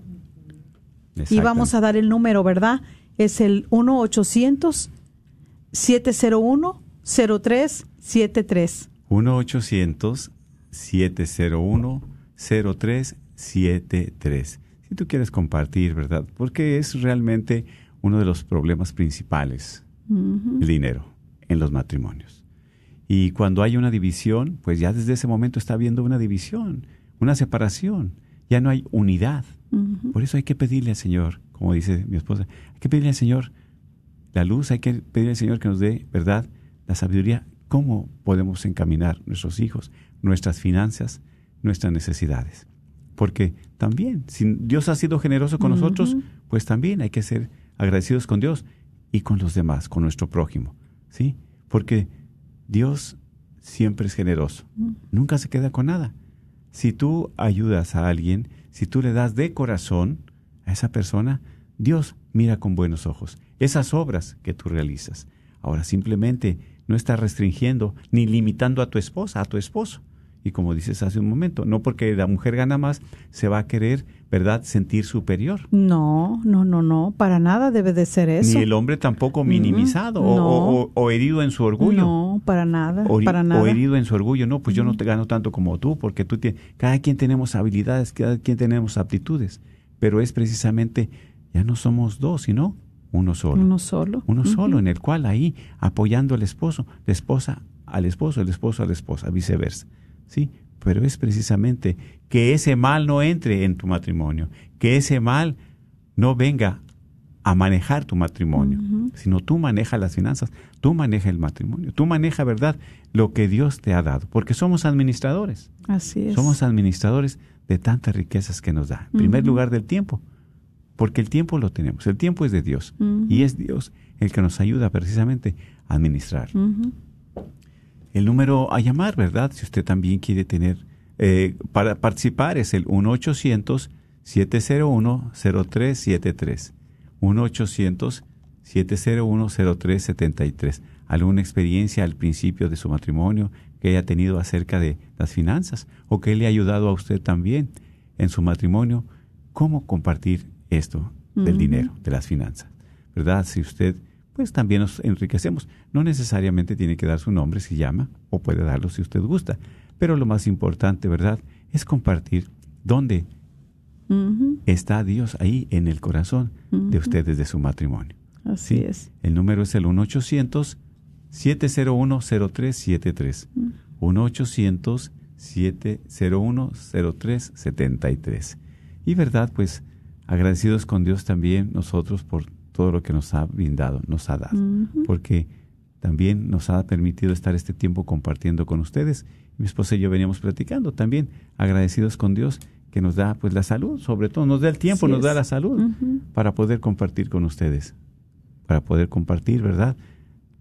Y vamos a dar el número, ¿verdad? Es el 1-800-701-0373. 1-800-701-0373. Si tú quieres compartir, ¿verdad? Porque es realmente uno de los problemas principales, el dinero, en los matrimonios. Y cuando hay una división, pues ya desde ese momento está habiendo una división, una separación. Ya no hay unidad. Por eso hay que pedirle al Señor, como dice mi esposa, hay que pedirle al Señor la luz, hay que pedirle al Señor que nos dé, ¿verdad?, la sabiduría, cómo podemos encaminar nuestros hijos, nuestras finanzas, nuestras necesidades. Porque también, si Dios ha sido generoso con nosotros, pues también hay que ser agradecidos con Dios y con los demás, con nuestro prójimo, ¿sí? Porque Dios siempre es generoso, nunca se queda con nada. Si tú ayudas a alguien, si tú le das de corazón a esa persona, Dios mira con buenos ojos esas obras que tú realizas. Ahora simplemente no estás restringiendo ni limitando a tu esposa, a tu esposo. Y como dices hace un momento, no porque la mujer gana más, se va a querer, ¿verdad?, sentir superior. No, no, no, no, para nada debe de ser eso. Ni el hombre tampoco minimizado o- no. o, o- o herido en su orgullo. No, para nada, o, para nada. o herido en su orgullo. No, pues yo no te gano tanto como tú, porque tú tienes, cada quien tenemos habilidades, cada quien tenemos aptitudes, pero es precisamente, ya no somos dos, sino uno solo. Uno solo. Uno solo, en el cual ahí apoyando al esposo, la esposa al esposo, el esposo a la esposa, viceversa. ¿Sí? Pero es precisamente que ese mal no entre en tu matrimonio, que ese mal no venga a manejar tu matrimonio, sino tú manejas las finanzas, tú manejas el matrimonio, tú manejas, ¿verdad?, lo que Dios te ha dado, porque somos administradores. Así es. Somos administradores de tantas riquezas que nos da. En primer lugar, del tiempo, porque el tiempo lo tenemos. El tiempo es de Dios y es Dios el que nos ayuda precisamente a administrar. El número a llamar, ¿verdad? Si usted también quiere tener, eh, para participar es el 1-800-701-0373. 1-800-701-0373. ¿Alguna experiencia al principio de su matrimonio que haya tenido acerca de las finanzas o que le ha ayudado a usted también en su matrimonio? ¿Cómo compartir esto del dinero, de las finanzas? ¿Verdad? Si usted, pues también nos enriquecemos. No necesariamente tiene que dar su nombre si llama o puede darlo si usted gusta. Pero lo más importante, ¿verdad? Es compartir dónde está Dios ahí en el corazón de ustedes de su matrimonio. Así ¿sí? es. El número es el 1-800-701-0373. 1-800-701-0373. Y verdad, pues agradecidos con Dios también nosotros por todo lo que nos ha brindado, nos ha dado. Porque también nos ha permitido estar este tiempo compartiendo con ustedes. Mi esposa y yo veníamos platicando también, agradecidos con Dios que nos da pues la salud, sobre todo nos da el tiempo, Así nos da la salud para poder compartir con ustedes, para poder compartir, ¿verdad?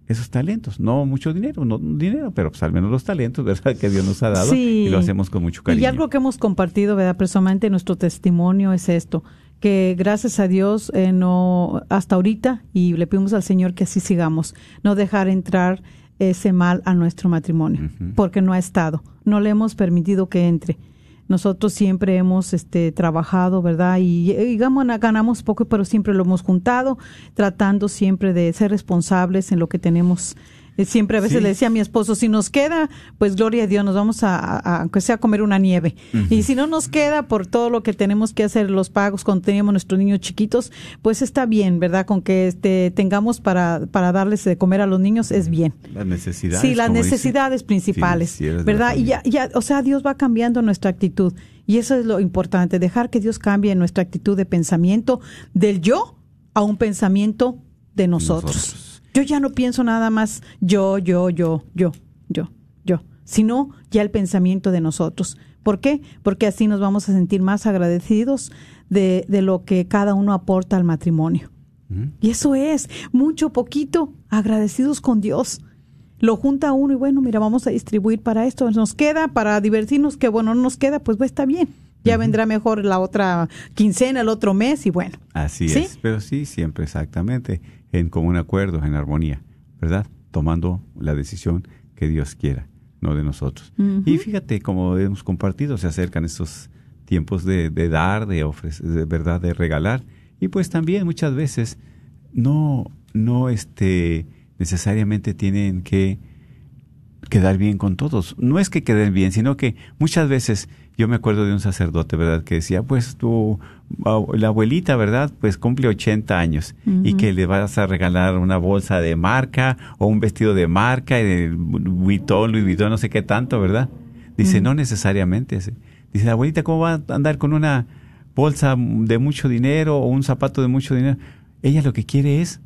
Esos talentos, no mucho dinero, no dinero, pero pues al menos los talentos, ¿verdad? Que Dios nos ha dado Sí. y lo hacemos con mucho cariño. Y algo que hemos compartido, ¿verdad? Personalmente nuestro testimonio es esto, que gracias a Dios, eh, no hasta ahorita, y le pedimos al Señor que así sigamos, no dejar entrar ese mal a nuestro matrimonio, porque no ha estado, no le hemos permitido que entre. Nosotros siempre hemos este, trabajado, ¿verdad? Y, y digamos, ganamos poco, pero siempre lo hemos juntado, tratando siempre de ser responsables en lo que tenemos. Eh, Siempre a veces Sí. le decía a mi esposo, si nos queda, pues gloria a Dios, nos vamos a, aunque sea a comer una nieve. Y si no nos queda por todo lo que tenemos que hacer, los pagos cuando teníamos nuestros niños chiquitos, pues está bien, ¿verdad? Con que este, tengamos para, para darles de comer a los niños es bien. Las necesidades. Sí, las dice, necesidades principales, ¿verdad? Y ya, ya, o sea, Dios va cambiando nuestra actitud. Y eso es lo importante, dejar que Dios cambie nuestra actitud de pensamiento del yo a un pensamiento de nosotros. Nosotros. Yo ya no pienso nada más yo, yo, yo, yo, yo, yo, sino ya el pensamiento de nosotros. ¿Por qué? Porque así nos vamos a sentir más agradecidos de, de lo que cada uno aporta al matrimonio. Y eso es, mucho, poquito, agradecidos con Dios. Lo junta uno y bueno, mira, vamos a distribuir para esto. Nos queda para divertirnos, que bueno, no nos queda, pues va, está bien. Ya vendrá mejor la otra quincena, el otro mes y bueno. Así ¿Sí? es, pero sí, siempre exactamente, en común acuerdo, en armonía, ¿verdad? Tomando la decisión que Dios quiera, no de nosotros. Y fíjate, como hemos compartido, se acercan estos tiempos de, de dar, de ofrecer, de verdad, de regalar. Y pues también muchas veces no, no este, necesariamente tienen que quedar bien con todos. No es que queden bien, sino que muchas veces yo me acuerdo de un sacerdote, ¿verdad? Que decía, pues tu la abuelita, ¿verdad? Pues cumple 80 años y que le vas a regalar una bolsa de marca o un vestido de marca y de Vuitton, Louis Vuitton, no sé qué tanto, ¿verdad? Dice, no necesariamente. Dice, la abuelita, ¿cómo va a andar con una bolsa de mucho dinero o un zapato de mucho dinero? Ella lo que quiere es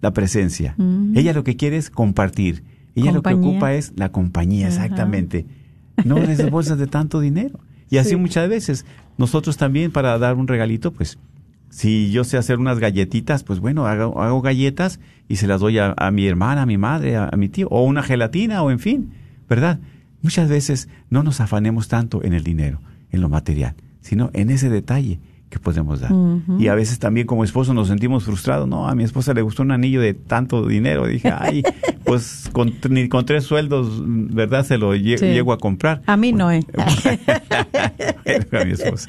la presencia. Ella lo que quiere es compartir. Ella lo que ocupa es la compañía, Ajá. exactamente. No esas bolsas de tanto dinero. Y así Sí. muchas veces, nosotros también para dar un regalito, pues, si yo sé hacer unas galletitas, pues bueno, hago, hago galletas y se las doy a, a mi hermana, a mi madre, a, a mi tío, o una gelatina, o en fin, ¿verdad? Muchas veces no nos afanemos tanto en el dinero, en lo material, sino en ese detalle que podemos dar. Y a veces también como esposo nos sentimos frustrados. No, a mi esposa le gustó un anillo de tanto dinero. Dije, ay, pues con, ni con tres sueldos, ¿verdad? Se lo lle- Sí. llego a comprar. A mí no, ¿eh? A mi esposa.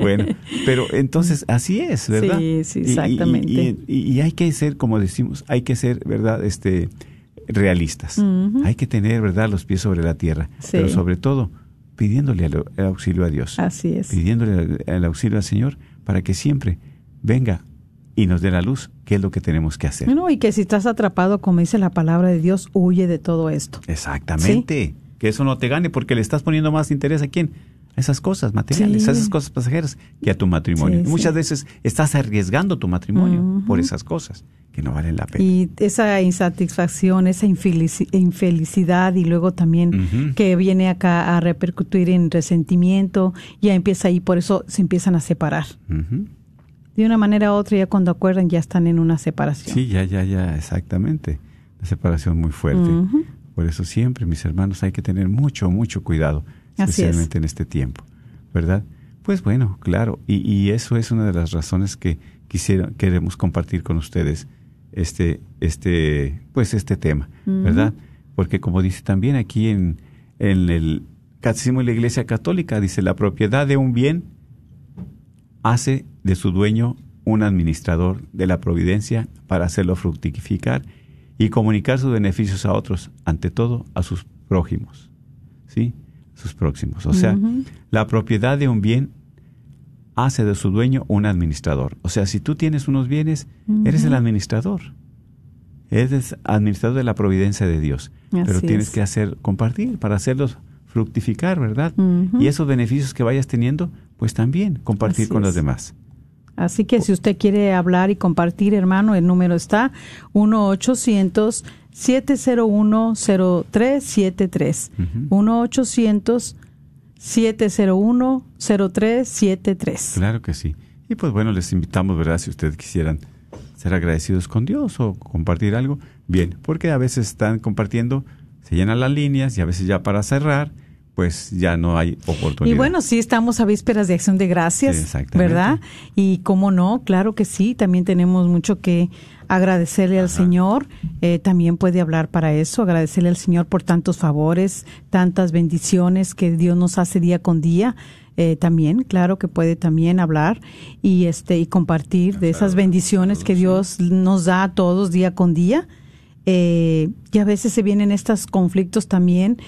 Bueno, pero entonces así es, ¿verdad? Sí, sí, y- exactamente. Y, y- y hay que ser, como decimos, hay que ser, ¿verdad? Este, realistas. Hay que tener, ¿verdad? Los pies sobre la tierra. Sí. Pero sobre todo, pidiéndole el, auxilio a Dios. Así es. Pidiéndole el auxilio al Señor para que siempre venga y nos dé la luz, que es lo que tenemos que hacer. No, y que si estás atrapado, como dice la palabra de Dios, huye de todo esto. Exactamente. Que eso no te gane porque le estás poniendo más interés a quién. A esas cosas materiales, Sí. a esas cosas pasajeras que a tu matrimonio. Sí, Y Muchas veces estás arriesgando tu matrimonio por esas cosas que no valen la pena. Y esa insatisfacción, esa infelici- infelicidad y luego también que viene acá a repercutir en resentimiento, ya empieza ahí, por eso se empiezan a separar. Ujú. De una manera u otra, ya cuando acuerdan, ya están en una separación. Sí, ya, ya, ya, exactamente. La separación muy fuerte. Por eso siempre, mis hermanos, hay que tener mucho, mucho cuidado, es. especialmente en este tiempo, ¿verdad? Pues bueno, claro, y, y eso es una de las razones que quisiera, queremos compartir con ustedes este, este, pues este tema, ¿verdad? Porque como dice también aquí en, en el Catecismo de la Iglesia Católica, dice, la propiedad de un bien hace de su dueño un administrador de la providencia para hacerlo fructificar y comunicar sus beneficios a otros, ante todo a sus prójimos, ¿sí? Sus próximos. O sea, la propiedad de un bien hace de su dueño un administrador. O sea, si tú tienes unos bienes, eres el administrador. Eres administrador de la providencia de Dios. Pero tienes es. que hacer, compartir para hacerlos fructificar, ¿verdad? Y esos beneficios que vayas teniendo, pues también compartir Así con los demás. Así que si usted quiere hablar y compartir, hermano, el número está 1-800-701-0373. 1-800-701-0373. Claro que sí. Y pues bueno, les invitamos, ¿verdad? Si ustedes quisieran ser agradecidos con Dios o compartir algo, bien, porque a veces están compartiendo, se llenan las líneas y a veces ya para cerrar, pues ya no hay oportunidad. Y bueno, sí, estamos a vísperas de acción de gracias, Sí. ¿verdad? Y cómo no, claro que sí, también tenemos mucho que agradecerle al Señor. Eh, también puede hablar para eso, agradecerle al Señor por tantos favores, tantas bendiciones que Dios nos hace día con día. Eh, también, claro que puede también hablar y este y compartir de esas bendiciones que Dios nos da a todos día con día. Eh, y a veces se vienen estos conflictos también,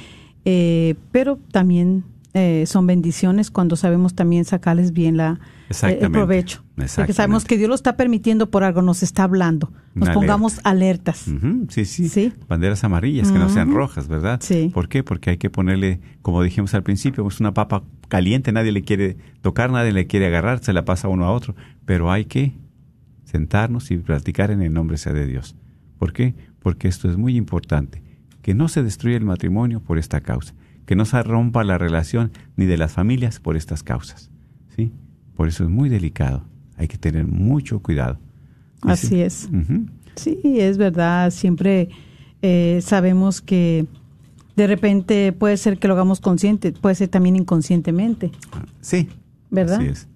eh, pero también eh, son bendiciones cuando sabemos también sacarles bien la, el Exactamente. provecho. Porque sabemos que Dios lo está permitiendo por algo, nos está hablando. Nos Una pongamos alertas. Ujú, sí, sí, Sí. Banderas amarillas, que no sean rojas, ¿verdad? Sí. ¿Por qué? Porque hay que ponerle, como dijimos al principio, es una papa caliente, nadie le quiere tocar, nadie le quiere agarrar, se la pasa uno a otro. Pero hay que sentarnos y platicar en el nombre sea de Dios. ¿Por qué? Porque esto es muy importante. Que no se destruya el matrimonio por esta causa. que no se rompa la relación ni de las familias por estas causas. ¿sí? Por eso es muy delicado. Hay que tener mucho cuidado. Así sí. es. Sí, es verdad. Siempre eh, sabemos que de repente puede ser que lo hagamos consciente, puede ser también inconscientemente, Sí. ¿verdad? Así es.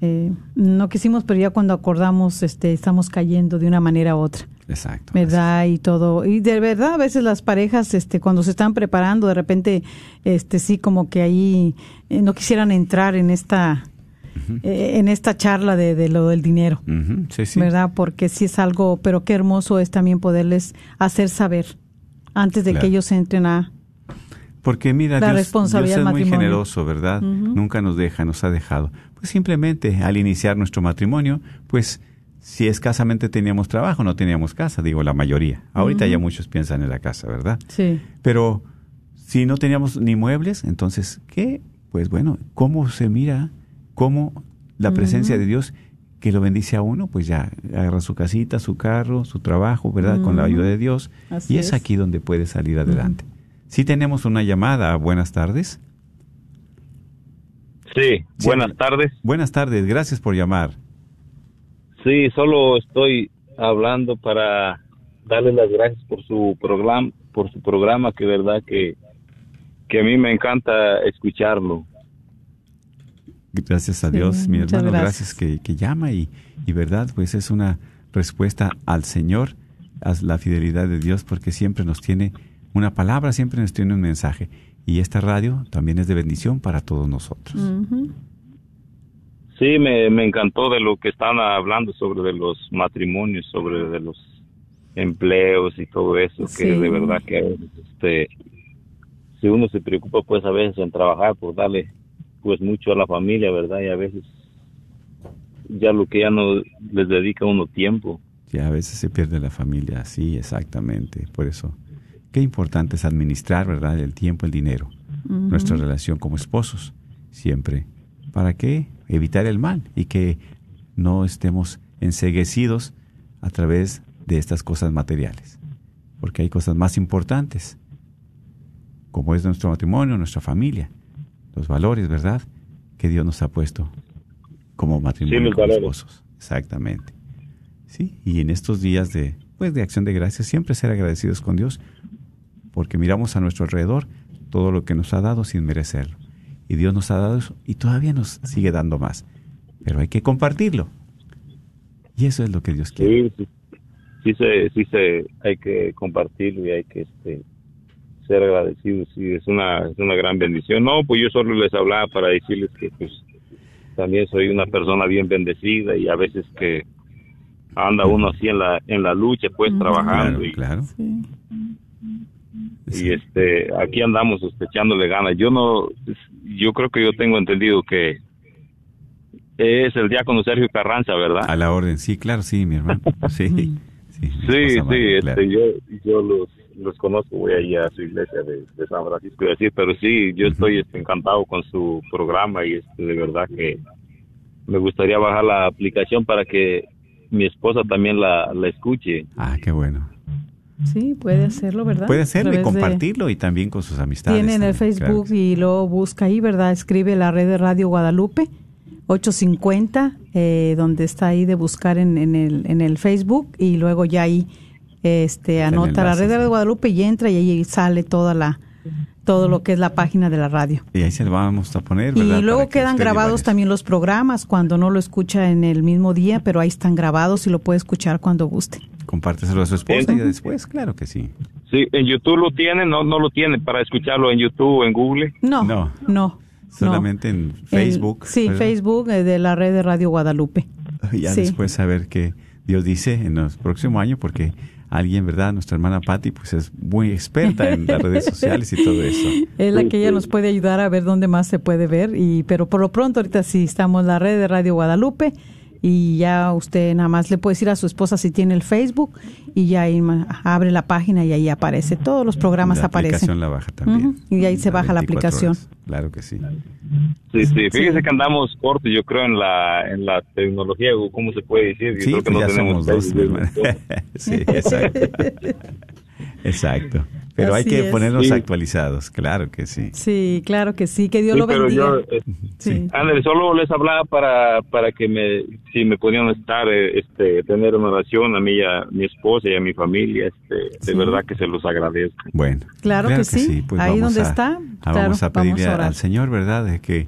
Eh, no quisimos, pero ya cuando acordamos, este, estamos cayendo de una manera u otra. Exacto. ¿verdad? Y todo. Y de verdad, a veces las parejas, este, cuando se están preparando, de repente, este, sí, como que ahí eh, no quisieran entrar en esta, eh, en esta charla de, de lo del dinero, Ujú, Sí, sí. ¿verdad? Porque sí es algo, pero qué hermoso es también poderles hacer saber antes de Claro. que ellos entren a, Porque mira, La Dios, es muy generoso, ¿verdad? Nunca nos deja, nos ha dejado. Pues simplemente al iniciar nuestro matrimonio, pues si escasamente teníamos trabajo, no teníamos casa, digo la mayoría. Ahorita ya muchos piensan en la casa, ¿verdad? sí, Pero si no teníamos ni muebles, entonces, ¿qué? Pues bueno, ¿cómo se mira? ¿Cómo la presencia de Dios que lo bendice a uno? Pues ya agarra su casita, su carro, su trabajo, ¿verdad? Con la ayuda de Dios. Así y es, es. aquí donde puede salir adelante. Si tenemos una llamada, buenas tardes. Sí, Sí. buenas tardes. Buenas tardes, gracias por llamar. Sí, solo estoy hablando para darle las gracias por su programa, por su programa que verdad que que a mí me encanta escucharlo. Gracias a Sí, Dios, mi hermano, gracias. gracias, que, que llama y, y verdad, pues es una respuesta al Señor, a la fidelidad de Dios, porque siempre nos tiene una palabra, siempre nos tiene un mensaje. Y esta radio también es de bendición para todos nosotros. Sí, me, me encantó de lo que están hablando sobre de los matrimonios, sobre de los empleos y todo eso, que Sí. de verdad que a veces, este, si uno se preocupa pues a veces en trabajar por darle pues mucho a la familia, ¿verdad? Y a veces ya lo que ya no les dedica uno tiempo. Ya a veces se pierde la familia, sí, exactamente. Por eso, qué importante es administrar, ¿verdad? El tiempo, el dinero, nuestra relación como esposos, siempre. ¿Para qué? Evitar el mal y que no estemos enseguecidos a través de estas cosas materiales. Porque hay cosas más importantes, como es nuestro matrimonio, nuestra familia, los valores, ¿verdad? Que Dios nos ha puesto como matrimonio, como valores. esposos. Exactamente. Sí, y en estos días de, pues, de acción de gracias, siempre ser agradecidos con Dios, porque miramos a nuestro alrededor todo lo que nos ha dado sin merecerlo. Y Dios nos ha dado eso y todavía nos sigue dando más. Pero hay que compartirlo. Y eso es lo que Dios quiere. Sí, sí, sí se, sí se, hay que compartirlo y hay que este, ser agradecidos. Sí, es una, es una gran bendición. No, pues yo solo les hablaba para decirles que pues también soy una persona bien bendecida y a veces que anda uno así en la, en la lucha, pues trabajando Claro, y, claro. Sí. Y este, aquí andamos este, echándole ganas. Yo no, yo creo que yo tengo entendido que es el diácono Sergio Carranza, ¿verdad? A la orden, sí, claro, sí, mi hermano. Sí, sí. Sí, sí, María, claro. este, yo, yo los, los conozco, voy ahí a su iglesia de, de San Francisco de Asís, pero sí, yo estoy este, encantado con su programa y este, de verdad que me gustaría bajar la aplicación para que mi esposa también la, la escuche. Ah, qué bueno. Sí, puede hacerlo, ¿verdad? Puede hacerlo y de- compartirlo y también con sus amistades. Tiene en el Facebook claro. y luego busca ahí, ¿verdad? Escribe la red de Radio Guadalupe 850, eh, donde está ahí de buscar en, en el, en el Facebook y luego ya ahí este, anota la red de. Radio Guadalupe y entra y ahí sale toda la todo lo que es la página de la radio. Y ahí se lo vamos a poner, Y ¿verdad? luego Para que quedan y grabados también los programas cuando no lo escucha en el mismo día, pero ahí están grabados y lo puede escuchar cuando guste. Compárteselo a su esposa y después, claro que sí. Sí, en YouTube lo tiene, no, no lo tiene para escucharlo en YouTube o en Google. No, No. no. no. Solamente en El- Facebook. sí, ¿verdad? Facebook eh, de la red de Radio Guadalupe. Ya Sí. después saber qué Dios dice en los próximos años, porque alguien, ¿verdad? Nuestra hermana Patti, pues es muy experta en las redes sociales y todo eso. Es la que ella nos puede ayudar a ver dónde más se puede ver. y Pero por lo pronto, ahorita sí estamos en la red de Radio Guadalupe y ya usted nada más le puede decir a su esposa si tiene el Facebook y ya ahí abre la página y ahí aparece. Todos los programas la aparecen. aplicación la baja también. Y ahí se baja la 24 aplicación. horas. Claro que sí. Sí, sí, fíjese que andamos cortos, yo creo, en la, en la tecnología, o cómo se puede decir. Yo Sí, creo que pues no ya tenemos somos dos, sí, exacto. exacto. Pero hay Así que es. ponernos Sí. actualizados, claro que sí. Sí, claro que sí, que Dios Sí, lo pero bendiga. yo, eh, sí. Solo les hablaba para, para que me, si me podían estar, eh, este, tener una oración a mí y a mi esposa y a mi familia, este, de verdad que se los agradezco. Bueno, Claro que sí. pues Ahí vamos donde a- está, a- claro, vamos a pedirle vamos a al Señor, ¿verdad? De que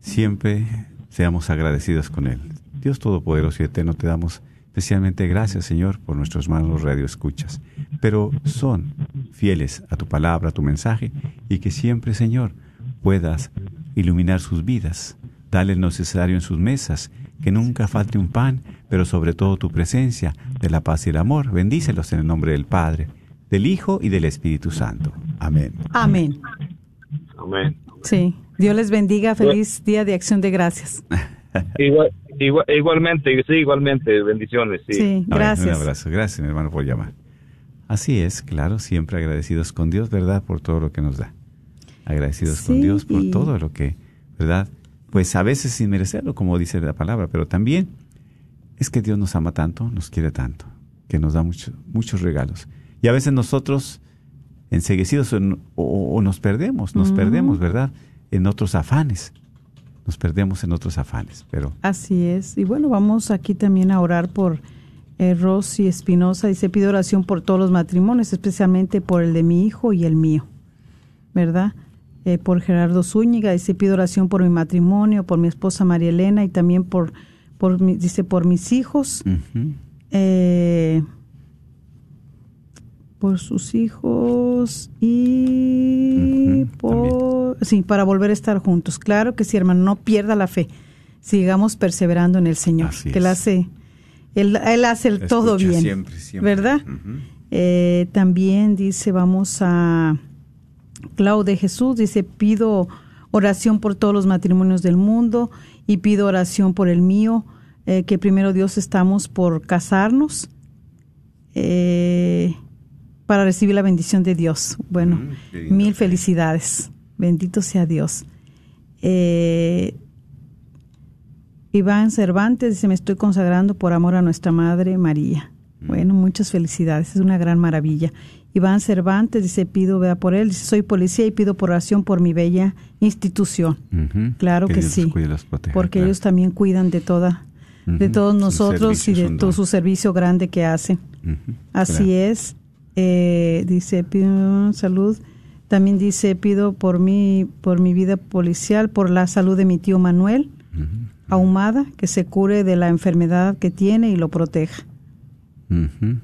siempre seamos agradecidos con Él. Dios Todopoderoso y Eterno, te damos especialmente gracias, Señor, por nuestros hermanos Radio Escuchas. Pero son fieles a tu palabra, a tu mensaje, y que siempre, Señor, puedas iluminar sus vidas, darle lo necesario en sus mesas, que nunca falte un pan, pero sobre todo tu presencia, de la paz y el amor. Bendícelos en el nombre del Padre, del Hijo y del Espíritu Santo. Amén. Amén. Amén. Sí. Dios les bendiga. Feliz día de acción de gracias. Igual, igual- igualmente, sí, igualmente, bendiciones, sí. Gracias. Un abrazo. Gracias, mi hermano, por llamar. Así es, claro, siempre agradecidos con Dios, ¿verdad? Por todo lo que nos da. Agradecidos con Dios por y- todo lo que, ¿verdad? Pues a veces sin merecerlo, como dice la palabra, pero también es que Dios nos ama tanto, nos quiere tanto, que nos da mucho- muchos regalos. Y a veces nosotros, enseguecidos o, o- o nos perdemos, nos perdemos, ¿verdad? En otros afanes. Nos perdemos en otros afanes, pero Así es. Y bueno, vamos aquí también a orar por eh, Rosy Espinosa. Dice, pido oración por todos los matrimonios, especialmente por el de mi hijo y el mío. ¿Verdad? Eh, por Gerardo Zúñiga. Dice, pido oración por mi matrimonio, por mi esposa María Elena y también por, por mi- dice, por mis hijos. eh, por sus hijos y por sí para volver a estar juntos. Claro que sí hermano no pierda la fe. Sigamos perseverando en el Señor Así que él hace él, él hace el todo bien siempre, siempre. verdad. Eh, también dice vamos a Clau de Jesús dice pido oración por todos los matrimonios del mundo y pido oración por el mío eh, que primero Dios estamos por casarnos. Eh, para recibir la bendición de Dios. Bueno, Mm, mil felicidades. Bendito sea Dios. Eh, Iván Cervantes dice, me estoy consagrando por amor a nuestra Madre María. Mm. Bueno, muchas felicidades, es una gran maravilla. Iván Cervantes dice, pido, vea por él, dice, soy policía y pido por oración por mi bella institución. Claro que, sí, proteja, porque claro. ellos también cuidan de toda, de todos nosotros y de todo su servicio grande que hacen. Así claro. es. Eh, dice, pido salud. También dice, pido por mi, por mi vida policial, por la salud de mi tío Manuel Ahumada, que se cure de la enfermedad que tiene y lo proteja.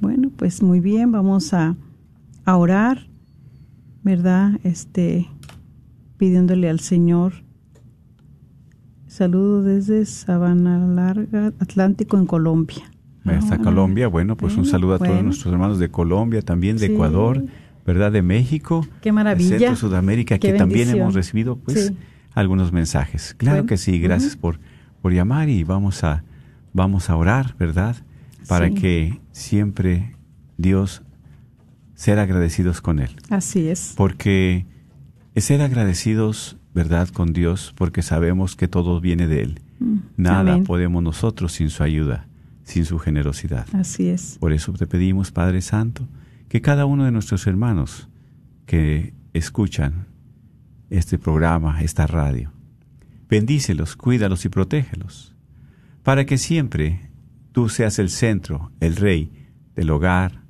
Bueno, pues muy bien, vamos a, a orar, ¿verdad? Este, pidiéndole al Señor. Saludo desde Sabana Larga, Atlántico, en Colombia. Ah, Colombia, bueno, pues un bueno, saludo a todos bueno. nuestros hermanos de Colombia, también de Sí. Ecuador, ¿verdad? De México. Qué maravilla. De Centro, Sudamérica, Qué que también bendición. hemos recibido, pues, Sí. algunos mensajes. Claro Bueno, que sí, gracias ujú. por, por llamar y vamos a, vamos a orar, ¿verdad? Para Sí. que siempre Dios ser agradecidos con Él. Así es. Porque es ser agradecidos, ¿verdad?, con Dios, porque sabemos que todo viene de Él. Mm, Nada amén. podemos nosotros sin su ayuda, sin su generosidad. Así es. Por eso te pedimos, Padre Santo, que cada uno de nuestros hermanos que escuchan este programa, esta radio, bendícelos, cuídalos y protégelos, para que siempre tú seas el centro, el rey del hogar,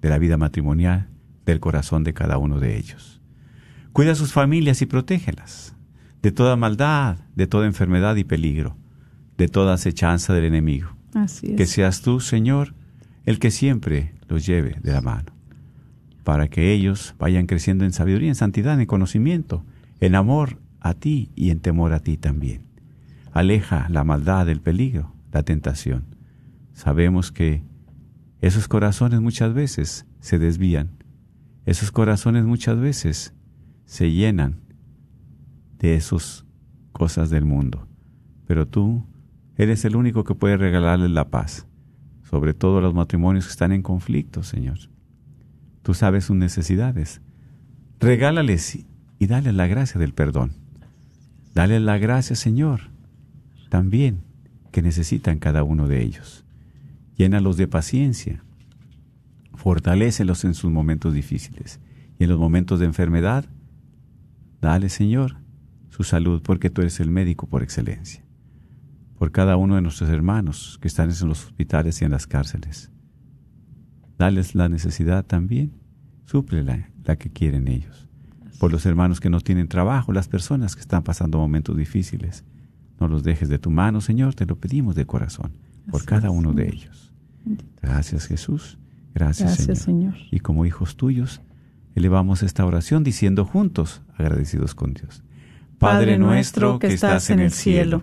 de la vida matrimonial, del corazón de cada uno de ellos. Cuida a sus familias y protégelas de toda maldad, de toda enfermedad y peligro, de toda acechanza del enemigo. Así es. Que seas tú, Señor, el que siempre los lleve de la mano, para que ellos vayan creciendo en sabiduría, en santidad, en conocimiento, en amor a ti y en temor a ti también. Aleja la maldad, el peligro, la tentación. Sabemos que esos corazones muchas veces se desvían, esos corazones muchas veces se llenan de esas cosas del mundo, pero tú Eres el único que puede regalarles la paz, sobre todo a los matrimonios que están en conflicto, Señor. Tú sabes sus necesidades. Regálales y, dale la gracia del perdón. Dale la gracia, Señor, también que necesitan cada uno de ellos. Llénalos de paciencia. Fortalécelos en sus momentos difíciles. Y en los momentos de enfermedad, dale, Señor, su salud, porque tú eres el médico por excelencia. Por cada uno de nuestros hermanos que están en los hospitales y en las cárceles. Dales la necesidad también, súplela la que quieren ellos. Por los hermanos que no tienen trabajo, las personas que están pasando momentos difíciles. No los dejes de tu mano, Señor, te lo pedimos de corazón, por cada uno de ellos. Gracias, Jesús. Gracias, Gracias, Señor. Señor. Y como hijos tuyos, elevamos esta oración diciendo juntos, agradecidos con Dios. Padre nuestro que estás en el cielo,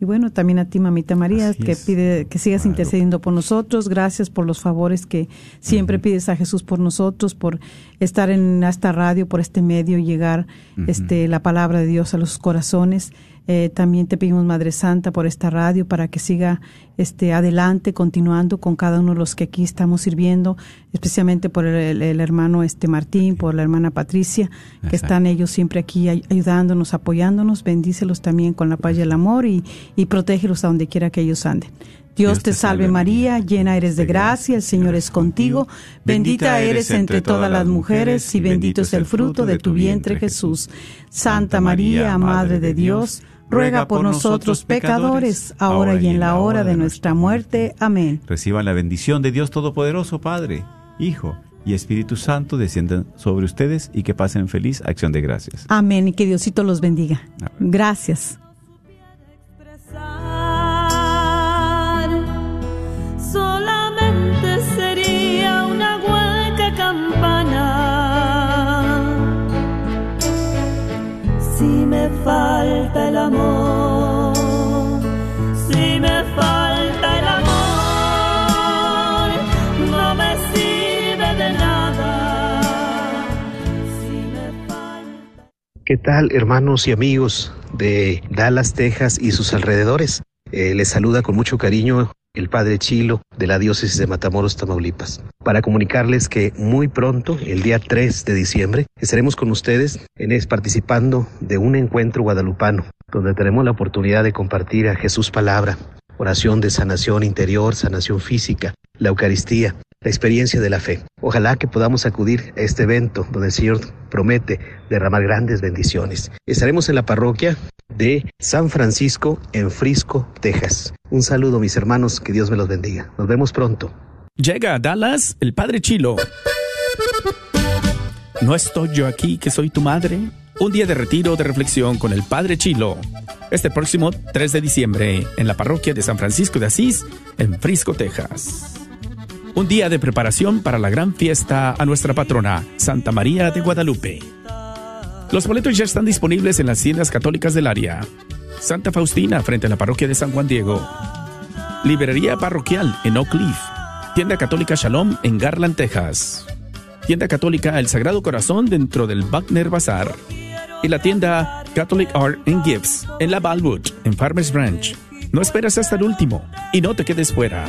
Y bueno, también a ti, mamita María, Así que es. pide que sigas intercediendo por nosotros. Gracias por los favores que siempre pides a Jesús por nosotros, por estar en esta radio, por este medio, y llegar este la palabra de Dios a los corazones. Eh, también te pedimos, Madre Santa, por esta radio para que siga este adelante, continuando con cada uno de los que aquí estamos sirviendo, especialmente por el, hermano este Martín, por la hermana Patricia, que Exacto. están ellos siempre aquí ay- ayudándonos, apoyándonos. Bendícelos también con la paz y el amor y, y protégelos a donde quiera que ellos anden. Dios, te salve María, llena eres de gracia, el Señor es contigo, bendita eres entre todas las mujeres y bendito es el fruto de tu vientre Jesús. Santa María, Madre de Dios, ruega por nosotros pecadores, ahora y en la hora de nuestra muerte. Amén. Reciban la bendición de Dios Todopoderoso, Padre, Hijo y Espíritu Santo desciendan sobre ustedes y que pasen feliz acción de gracias. Amén y que Diosito los bendiga. Gracias. Falta el amor, si me falta el amor, no me sirve de nada. Si me falta ¿Qué tal, hermanos y amigos de Dallas, Texas y sus alrededores? Eh, les saluda con mucho cariño el Padre Chilo de la Diócesis de Matamoros, Tamaulipas, para comunicarles que muy pronto, el día 3 de diciembre, estaremos con ustedes en es, participando de un encuentro guadalupano, donde tenemos la oportunidad de compartir a Jesús palabra, oración de sanación interior, sanación física, la Eucaristía, la experiencia de la fe. Ojalá que podamos acudir a este evento donde el Señor promete derramar grandes bendiciones. Estaremos en la parroquia de San Francisco en Frisco, Texas. Un saludo mis hermanos, que Dios me los bendiga. Nos vemos pronto. Llega a Dallas el Padre Chilo. ¿No estoy yo aquí que soy tu madre? Un día de retiro de reflexión con el Padre Chilo. Este próximo 3 de diciembre en la parroquia de San Francisco de Asís, en Frisco, Texas. Un día de preparación para la gran fiesta a nuestra patrona, Santa María de Guadalupe. Los boletos ya están disponibles en las tiendas católicas del área. Santa Faustina frente a la parroquia de San Juan Diego. Librería parroquial en Oak Cliff. Tienda católica Shalom en Garland, Texas. Tienda católica El Sagrado Corazón dentro del Wagner Bazar. Y la tienda Catholic Art and Gifts en la Balwood, en Farmers Branch. No esperes hasta el último y no te quedes fuera.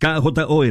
KJON